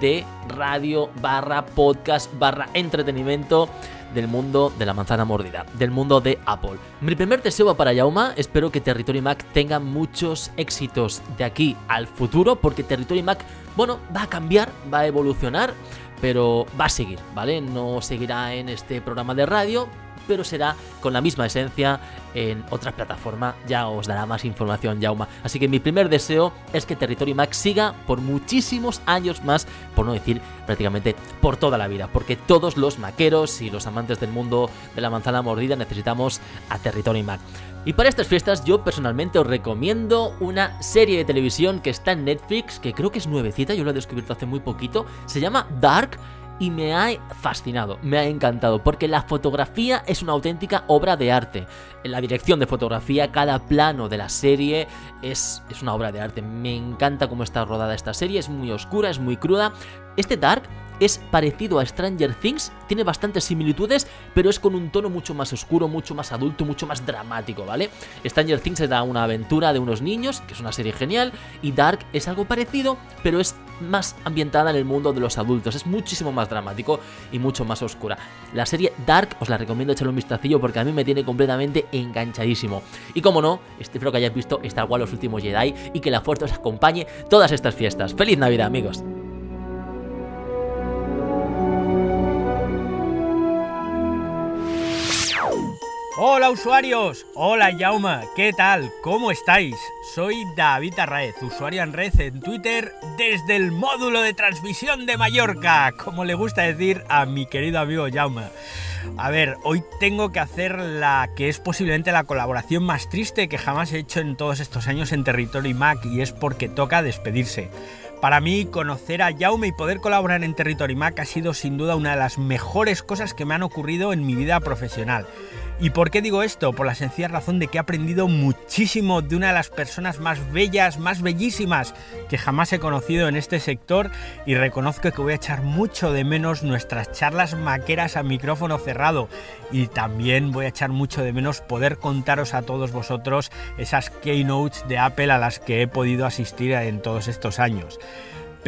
de radio barra podcast barra entretenimiento del mundo de la manzana mordida, del mundo de Apple. Mi primer deseo para Yauma, espero que Territory Mac tenga muchos éxitos de aquí al futuro, porque Territory Mac, bueno, va a cambiar, va a evolucionar, pero va a seguir, ¿vale? No seguirá en este programa de radio, pero será con la misma esencia en otra plataforma. Ya os dará más información Jauma. Así que mi primer deseo es que Territory Mac siga por muchísimos años más, por no decir prácticamente por toda la vida, porque todos los maqueros y los amantes del mundo de la manzana mordida necesitamos a Territory Mac. Y para estas fiestas yo personalmente os recomiendo una serie de televisión que está en Netflix, que creo que es nuevecita, yo la he descubierto hace muy poquito, se llama Dark y me ha fascinado, me ha encantado, porque la fotografía es una auténtica obra de arte. La dirección de fotografía, cada plano de la serie es, es una obra de arte. Me encanta cómo está rodada esta serie, es muy oscura, es muy cruda. Este Dark es parecido a Stranger Things, tiene bastantes similitudes, pero es con un tono mucho más oscuro, mucho más adulto, mucho más dramático, ¿vale? Stranger Things da una aventura de unos niños, que es una serie genial, y Dark es algo parecido, pero es más ambientada en el mundo de los adultos, es muchísimo más dramático y mucho más oscura. La serie Dark os la recomiendo echarle un vistacillo porque a mí me tiene completamente enganchadísimo. Y como no, espero que hayáis visto Star Wars los últimos Jedi y que la fuerza os acompañe todas estas fiestas. ¡Feliz Navidad, amigos! Hola usuarios, hola Yauma, ¿qué tal? ¿Cómo estáis? Soy David Arraez, usuario en red en Twitter desde el módulo de transmisión de Mallorca, como le gusta decir a mi querido amigo Yauma. A ver, hoy tengo que hacer la que es posiblemente la colaboración más triste que jamás he hecho en todos estos años en Territory Mac y es porque toca despedirse. Para mí, conocer a Jaume y poder colaborar en Territory Mac ha sido sin duda una de las mejores cosas que me han ocurrido en mi vida profesional. ¿Y por qué digo esto? Por la sencilla razón de que he aprendido muchísimo de una de las personas más bellas, más bellísimas que jamás he conocido en este sector y reconozco que voy a echar mucho de menos nuestras charlas maqueras a micrófono cerrado y también voy a echar mucho de menos poder contaros a todos vosotros esas keynotes de Apple a las que he podido asistir en todos estos años.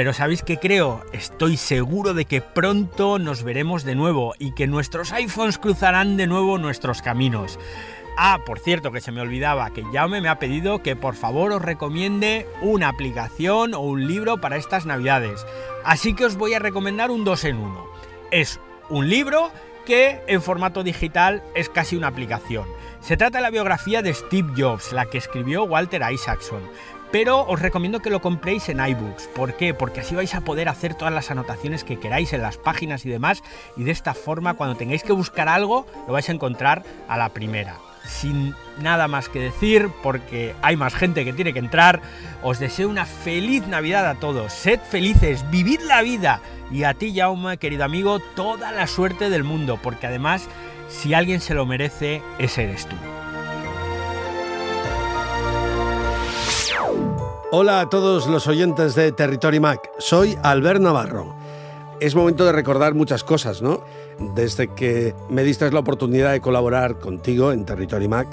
Pero ¿sabéis qué creo? Estoy seguro de que pronto nos veremos de nuevo y que nuestros iPhones cruzarán de nuevo nuestros caminos. Ah, por cierto, que se me olvidaba que Jaume me ha pedido que por favor os recomiende una aplicación o un libro para estas navidades. Así que os voy a recomendar un 2 en 1. Es un libro que en formato digital es casi una aplicación. Se trata de la biografía de Steve Jobs, la que escribió Walter Isaacson pero os recomiendo que lo compréis en iBooks. ¿Por qué? Porque así vais a poder hacer todas las anotaciones que queráis en las páginas y demás, y de esta forma cuando tengáis que buscar algo lo vais a encontrar a la primera. Sin nada más que decir, porque hay más gente que tiene que entrar, os deseo una feliz Navidad a todos. Sed felices, vivid la vida. Y a ti, Jaume, querido amigo, toda la suerte del mundo, porque además, si alguien se lo merece, ese eres tú. Hola a todos los oyentes de Territory Mac, soy Albert Navarro. Es momento de recordar muchas cosas, ¿no? Desde que me diste la oportunidad de colaborar contigo en Territory Mac,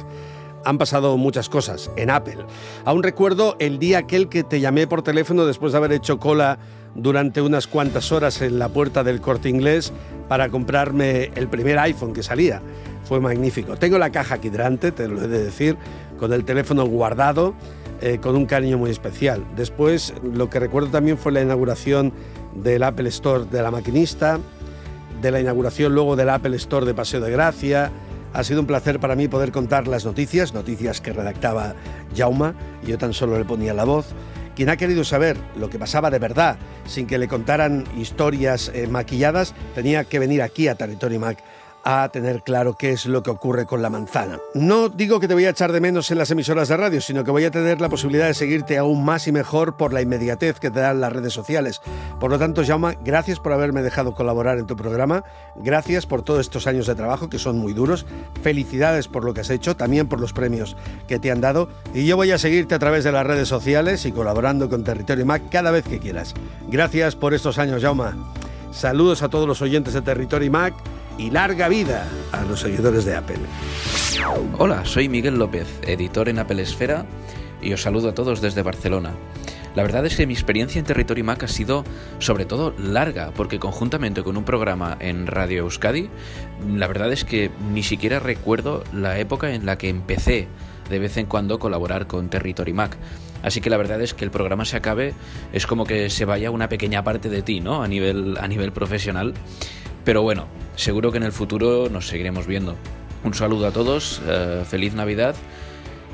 han pasado muchas cosas en Apple. Aún recuerdo el día aquel que te llamé por teléfono después de haber hecho cola durante unas cuantas horas en la puerta del corte inglés para comprarme el primer iPhone que salía. Fue magnífico. Tengo la caja aquí delante, te lo he de decir, con el teléfono guardado eh, con un cariño muy especial. Después, lo que recuerdo también fue la inauguración del Apple Store de la maquinista, de la inauguración luego del Apple Store de Paseo de Gracia. Ha sido un placer para mí poder contar las noticias, noticias que redactaba Jauma yo tan solo le ponía la voz. Quien ha querido saber lo que pasaba de verdad, sin que le contaran historias eh, maquilladas, tenía que venir aquí a Territory Mac a tener claro qué es lo que ocurre con la manzana. No digo que te voy a echar de menos en las emisoras de radio, sino que voy a tener la posibilidad de seguirte aún más y mejor por la inmediatez que te dan las redes sociales. Por lo tanto, Jaume, gracias por haberme dejado colaborar en tu programa, gracias por todos estos años de trabajo que son muy duros, felicidades por lo que has hecho, también por los premios que te han dado, y yo voy a seguirte a través de las redes sociales y colaborando con Territorio Mac cada vez que quieras. Gracias por estos años, Jaume. Saludos a todos los oyentes de Territory Mac y larga vida a los seguidores de Apple. Hola, soy Miguel López, editor en Apple Esfera, y os saludo a todos desde Barcelona. La verdad es que mi experiencia en Territory Mac ha sido sobre todo larga, porque conjuntamente con un programa en Radio Euskadi, la verdad es que ni siquiera recuerdo la época en la que empecé de vez en cuando colaborar con Territory Mac. Así que la verdad es que el programa se acabe, es como que se vaya una pequeña parte de ti, ¿no? A nivel, a nivel profesional. Pero bueno, seguro que en el futuro nos seguiremos viendo. Un saludo a todos, eh, feliz Navidad.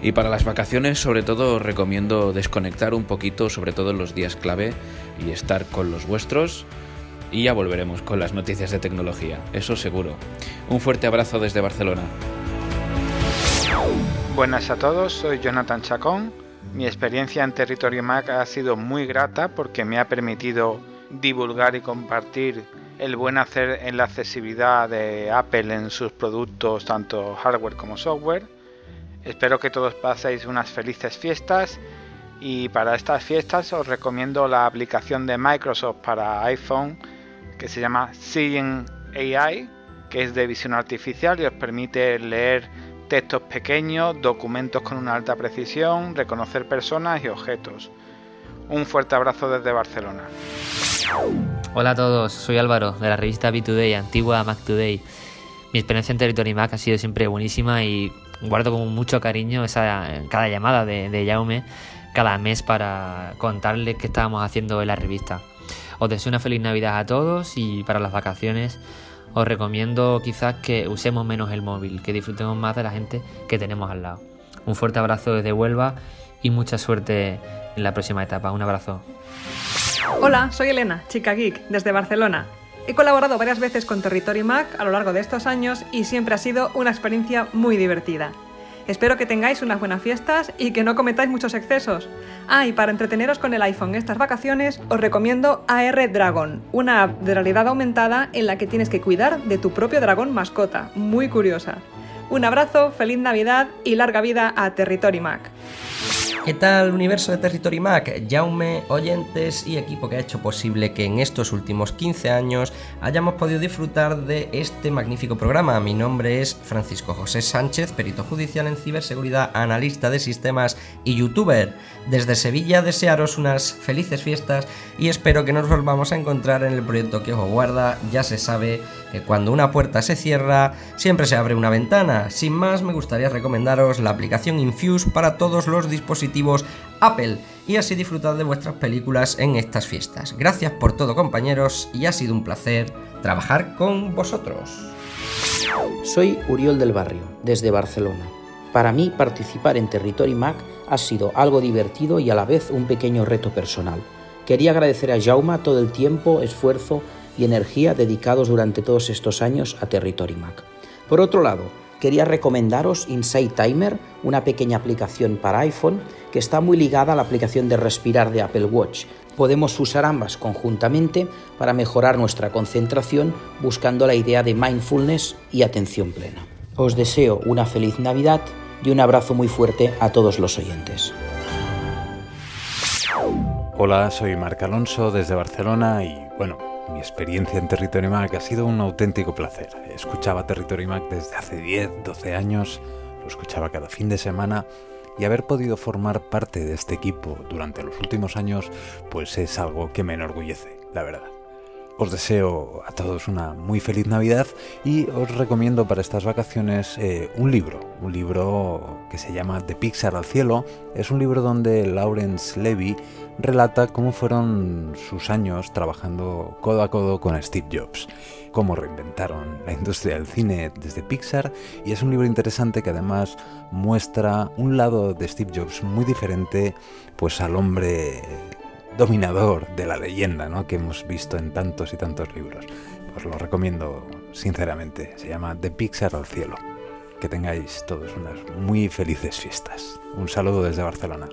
Y para las vacaciones, sobre todo, recomiendo desconectar un poquito, sobre todo en los días clave, y estar con los vuestros. Y ya volveremos con las noticias de tecnología, eso seguro. Un fuerte abrazo desde Barcelona. Buenas a todos, soy Jonathan Chacón. Mi experiencia en Territorio Mac ha sido muy grata porque me ha permitido divulgar y compartir el buen hacer en la accesibilidad de Apple en sus productos, tanto hardware como software. Espero que todos paséis unas felices fiestas y para estas fiestas os recomiendo la aplicación de Microsoft para iPhone que se llama Seeing AI, que es de visión artificial y os permite leer textos pequeños, documentos con una alta precisión, reconocer personas y objetos. Un fuerte abrazo desde Barcelona. Hola a todos, soy Álvaro de la revista B2Day, antigua Mac Today. Mi experiencia en Territory Mac ha sido siempre buenísima y guardo con mucho cariño cada llamada de, de cada mes para contarles qué estábamos haciendo en la revista. Os deseo una feliz Navidad a todos y para las vacaciones os recomiendo quizás que usemos menos el móvil, que disfrutemos más de la gente que tenemos al lado. Un fuerte abrazo desde Huelva y mucha suerte en la próxima etapa. Un abrazo. Hola, soy Elena, chica geek, desde Barcelona. He colaborado varias veces con Territory Mac a lo largo de estos años y siempre ha sido una experiencia muy divertida. Espero que tengáis unas buenas fiestas y que no cometáis muchos excesos. Ah, y para entreteneros con el iPhone estas vacaciones, os recomiendo AR Dragon, una app de realidad aumentada en la que tienes que cuidar de tu propio dragón mascota. Muy curiosa. Un abrazo, feliz Navidad y larga vida a Territory Mac. ¿Qué tal universo de Territory Mac? Jaume, oyentes y equipo que ha hecho posible que en estos últimos 15 años hayamos podido disfrutar de este magnífico programa. Mi nombre es Francisco José Sánchez, perito judicial en ciberseguridad, analista de sistemas y youtuber. Desde Sevilla desearos unas felices fiestas y espero que nos volvamos a encontrar en el proyecto que os guarda. Ya se sabe que cuando una puerta se cierra, siempre se abre una ventana. Sin más, me gustaría recomendaros la aplicación Infuse para todos los dispositivos Apple y así disfrutar de vuestras películas en estas fiestas. Gracias por todo compañeros y ha sido un placer trabajar con vosotros. Soy Uriol del Barrio, desde Barcelona. Para mí participar en Territory Mac ha sido algo divertido y a la vez un pequeño reto personal. Quería agradecer a Jauma todo el tiempo, esfuerzo y energía dedicados durante todos estos años a Territory Mac. Por otro lado, quería recomendaros Insight Timer, una pequeña aplicación para iPhone que está muy ligada a la aplicación de respirar de Apple Watch. Podemos usar ambas conjuntamente para mejorar nuestra concentración buscando la idea de mindfulness y atención plena. Os deseo una feliz Navidad y un abrazo muy fuerte a todos los oyentes. Hola, soy Marc Alonso desde Barcelona y bueno, mi experiencia en Territory Mac ha sido un auténtico placer. Escuchaba Territory Mac desde hace 10, 12 años, lo escuchaba cada fin de semana y haber podido formar parte de este equipo durante los últimos años pues es algo que me enorgullece, la verdad. Os deseo a todos una muy feliz Navidad y os recomiendo para estas vacaciones eh, un libro, un libro que se llama De Pixar al cielo. Es un libro donde Lawrence Levy relata cómo fueron sus años trabajando codo a codo con Steve Jobs, cómo reinventaron la industria del cine desde Pixar y es un libro interesante que además muestra un lado de Steve Jobs muy diferente pues al hombre dominador de la leyenda ¿no? que hemos visto en tantos y tantos libros. Os lo recomiendo sinceramente. Se llama De Pixar al cielo. Que tengáis todos unas muy felices fiestas. Un saludo desde Barcelona.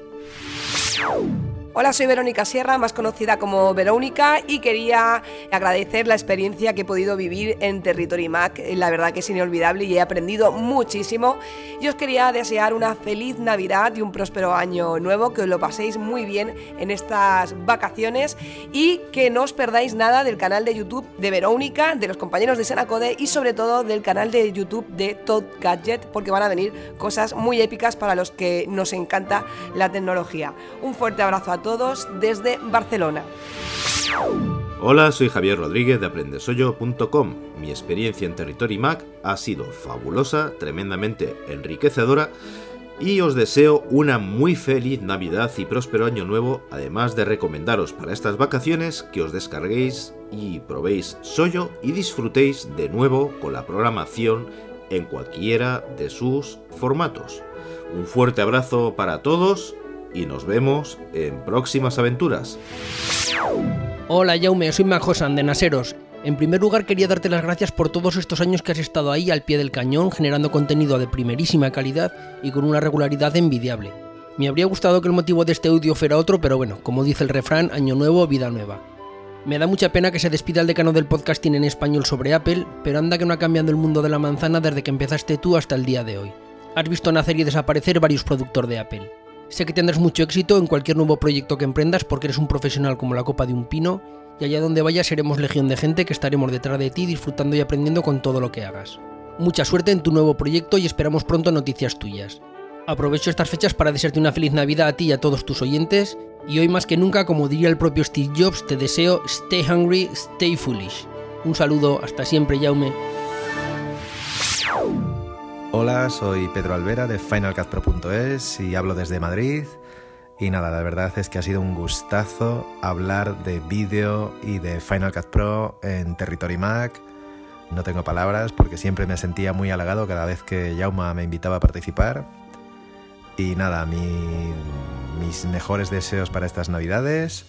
Hola, soy Verónica Sierra, más conocida como Verónica, y quería agradecer la experiencia que he podido vivir en Territory Mac. La verdad que es inolvidable y he aprendido muchísimo. Y os quería desear una feliz Navidad y un próspero año nuevo, que os lo paséis muy bien en estas vacaciones y que no os perdáis nada del canal de YouTube de Verónica, de los compañeros de Senacode y sobre todo del canal de YouTube de Todd Gadget, porque van a venir cosas muy épicas para los que nos encanta la tecnología. Un fuerte abrazo a todos desde Barcelona. Hola, soy Javier Rodríguez de aprendesoyo.com. Mi experiencia en Territory Mac ha sido fabulosa, tremendamente enriquecedora y os deseo una muy feliz Navidad y próspero año nuevo, además de recomendaros para estas vacaciones que os descarguéis y probéis Soyo y disfrutéis de nuevo con la programación en cualquiera de sus formatos. Un fuerte abrazo para todos y nos vemos en próximas aventuras. Hola Jaume, soy Majosan de Naseros. En primer lugar quería darte las gracias por todos estos años que has estado ahí al pie del cañón generando contenido de primerísima calidad y con una regularidad envidiable. Me habría gustado que el motivo de este audio fuera otro, pero bueno, como dice el refrán, año nuevo, vida nueva. Me da mucha pena que se despida el decano del podcasting en español sobre Apple, pero anda que no ha cambiado el mundo de la manzana desde que empezaste tú hasta el día de hoy. Has visto nacer y desaparecer varios productores de Apple. Sé que tendrás mucho éxito en cualquier nuevo proyecto que emprendas porque eres un profesional como la copa de un pino y allá donde vayas seremos legión de gente que estaremos detrás de ti disfrutando y aprendiendo con todo lo que hagas. Mucha suerte en tu nuevo proyecto y esperamos pronto noticias tuyas. Aprovecho estas fechas para desearte una feliz Navidad a ti y a todos tus oyentes y hoy más que nunca, como diría el propio Steve Jobs, te deseo stay hungry, stay foolish. Un saludo, hasta siempre, Jaume. Hola, soy Pedro Alvera de FinalCutPro.es y hablo desde Madrid. Y nada, la verdad es que ha sido un gustazo hablar de vídeo y de Final Cut Pro en Territory Mac. No tengo palabras porque siempre me sentía muy halagado cada vez que Jauma me invitaba a participar. Y nada, mis mejores deseos para estas navidades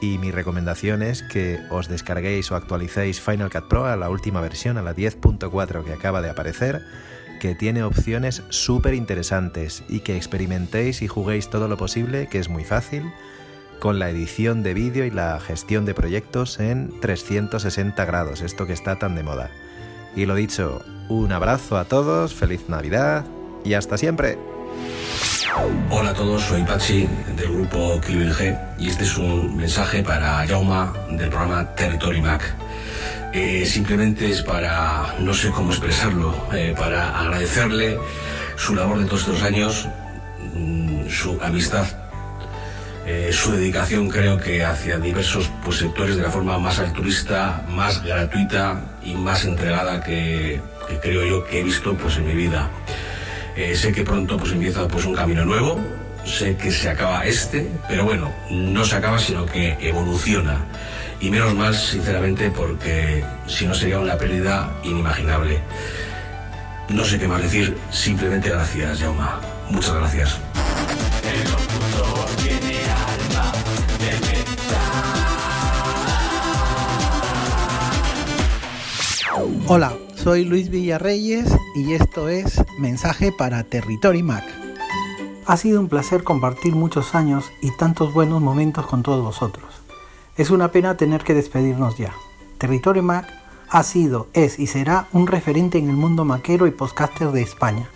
y mi recomendación es que os descarguéis o actualicéis Final Cut Pro a la última versión, a la 10.4 que acaba de aparecer que tiene opciones súper interesantes y que experimentéis y juguéis todo lo posible, que es muy fácil, con la edición de vídeo y la gestión de proyectos en 360 grados, esto que está tan de moda. Y lo dicho, un abrazo a todos, feliz Navidad y hasta siempre. Hola a todos, soy Pachi del grupo Kill G y este es un mensaje para Jauma del programa Territory Mac. Eh, simplemente es para, no sé cómo expresarlo, eh, para agradecerle su labor de todos estos años, mm, su amistad, eh, su dedicación creo que hacia diversos pues, sectores de la forma más altruista, más gratuita y más entregada que, creo yo que he visto pues, en mi vida. sé que pronto pues, empieza pues, un camino nuevo, sé que se acaba este, pero bueno, no se acaba sino que evoluciona. Y menos mal, sinceramente, porque si no sería una pérdida inimaginable. No sé qué más decir, simplemente gracias, Jauma. Muchas gracias. Hola, soy Luis Villarreyes y esto es Mensaje para Territory Mac. Ha sido un placer compartir muchos años y tantos buenos momentos con todos vosotros. Es una pena tener que despedirnos ya. Territorio Mac ha sido, es y será un referente en el mundo maquero y podcaster de España.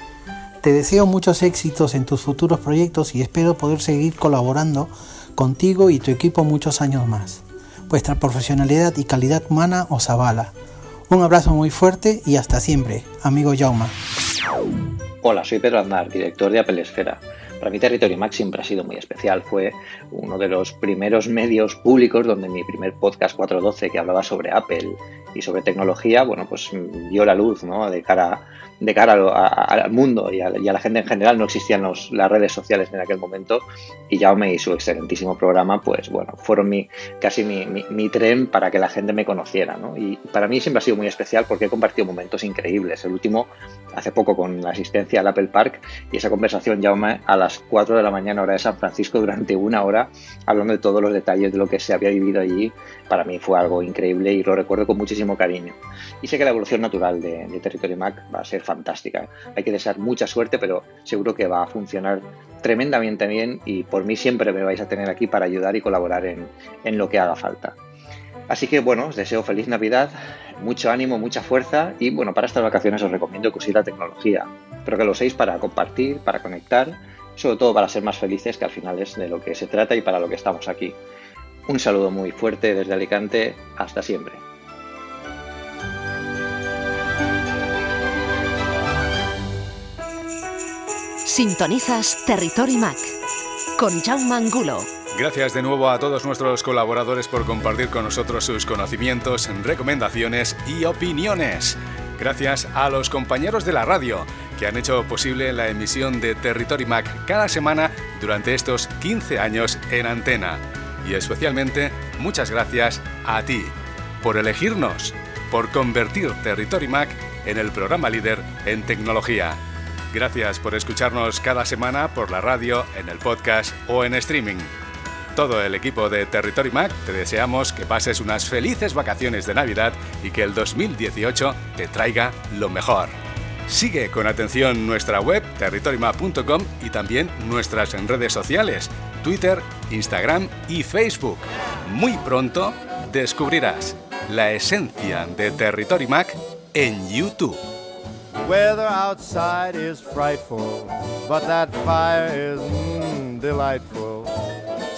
Te deseo muchos éxitos en tus futuros proyectos y espero poder seguir colaborando contigo y tu equipo muchos años más. Vuestra profesionalidad y calidad humana os avala. Un abrazo muy fuerte y hasta siempre, amigo Jauma. Hola, soy Pedro Aznar, director de Apple Esfera. Para mí Territory Mac siempre ha sido muy especial. Fue uno de los primeros medios públicos donde mi primer podcast 412 que hablaba sobre Apple y sobre tecnología, bueno, pues dio la luz, ¿no? De cara de cara al mundo y a, la gente en general. No existían las redes sociales en aquel momento y Jaume y su excelentísimo programa, pues bueno, fueron mi, casi mi, tren para que la gente me conociera. ¿no? Y para mí siempre ha sido muy especial porque he compartido momentos increíbles. El último hace poco con la asistencia al Apple Park y esa conversación Jaume a las 4 de la mañana hora de San Francisco durante una hora hablando de todos los detalles de lo que se había vivido allí. Para mí fue algo increíble y lo recuerdo con muchísimo cariño. Y sé que la evolución natural de, de Territory Mac va a ser fantástica. Hay que desear mucha suerte, pero seguro que va a funcionar tremendamente bien y por mí siempre me vais a tener aquí para ayudar y colaborar en, en lo que haga falta. Así que bueno, os deseo feliz Navidad, mucho ánimo, mucha fuerza y bueno, para estas vacaciones os recomiendo que uséis la tecnología, pero que lo uséis para compartir, para conectar, sobre todo para ser más felices, que al final es de lo que se trata y para lo que estamos aquí. Un saludo muy fuerte desde Alicante, hasta siempre. Sintonizas Territory Mac con Jaume Angulo. Gracias de nuevo a todos nuestros colaboradores por compartir con nosotros sus conocimientos, recomendaciones y opiniones. Gracias a los compañeros de la radio que han hecho posible la emisión de Territory Mac cada semana durante estos 15 años en antena. Y especialmente muchas gracias a ti por elegirnos, por convertir Territory Mac en el programa líder en tecnología. Gracias por escucharnos cada semana por la radio, en el podcast o en streaming. Todo el equipo de Territory Mac te deseamos que pases unas felices vacaciones de Navidad y que el 2018 te traiga lo mejor. Sigue con atención nuestra web territorymac.com y también nuestras redes sociales, Twitter, Instagram y Facebook. Muy pronto descubrirás la esencia de Territory Mac en YouTube.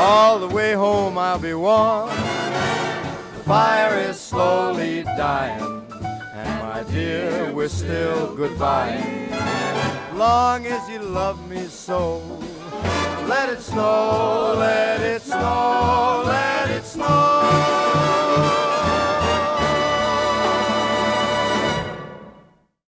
all the way home I'll be warm. The fire is slowly dying, and my dear, we're still goodbye. Long as you love me so, let it snow, let it snow, let it snow.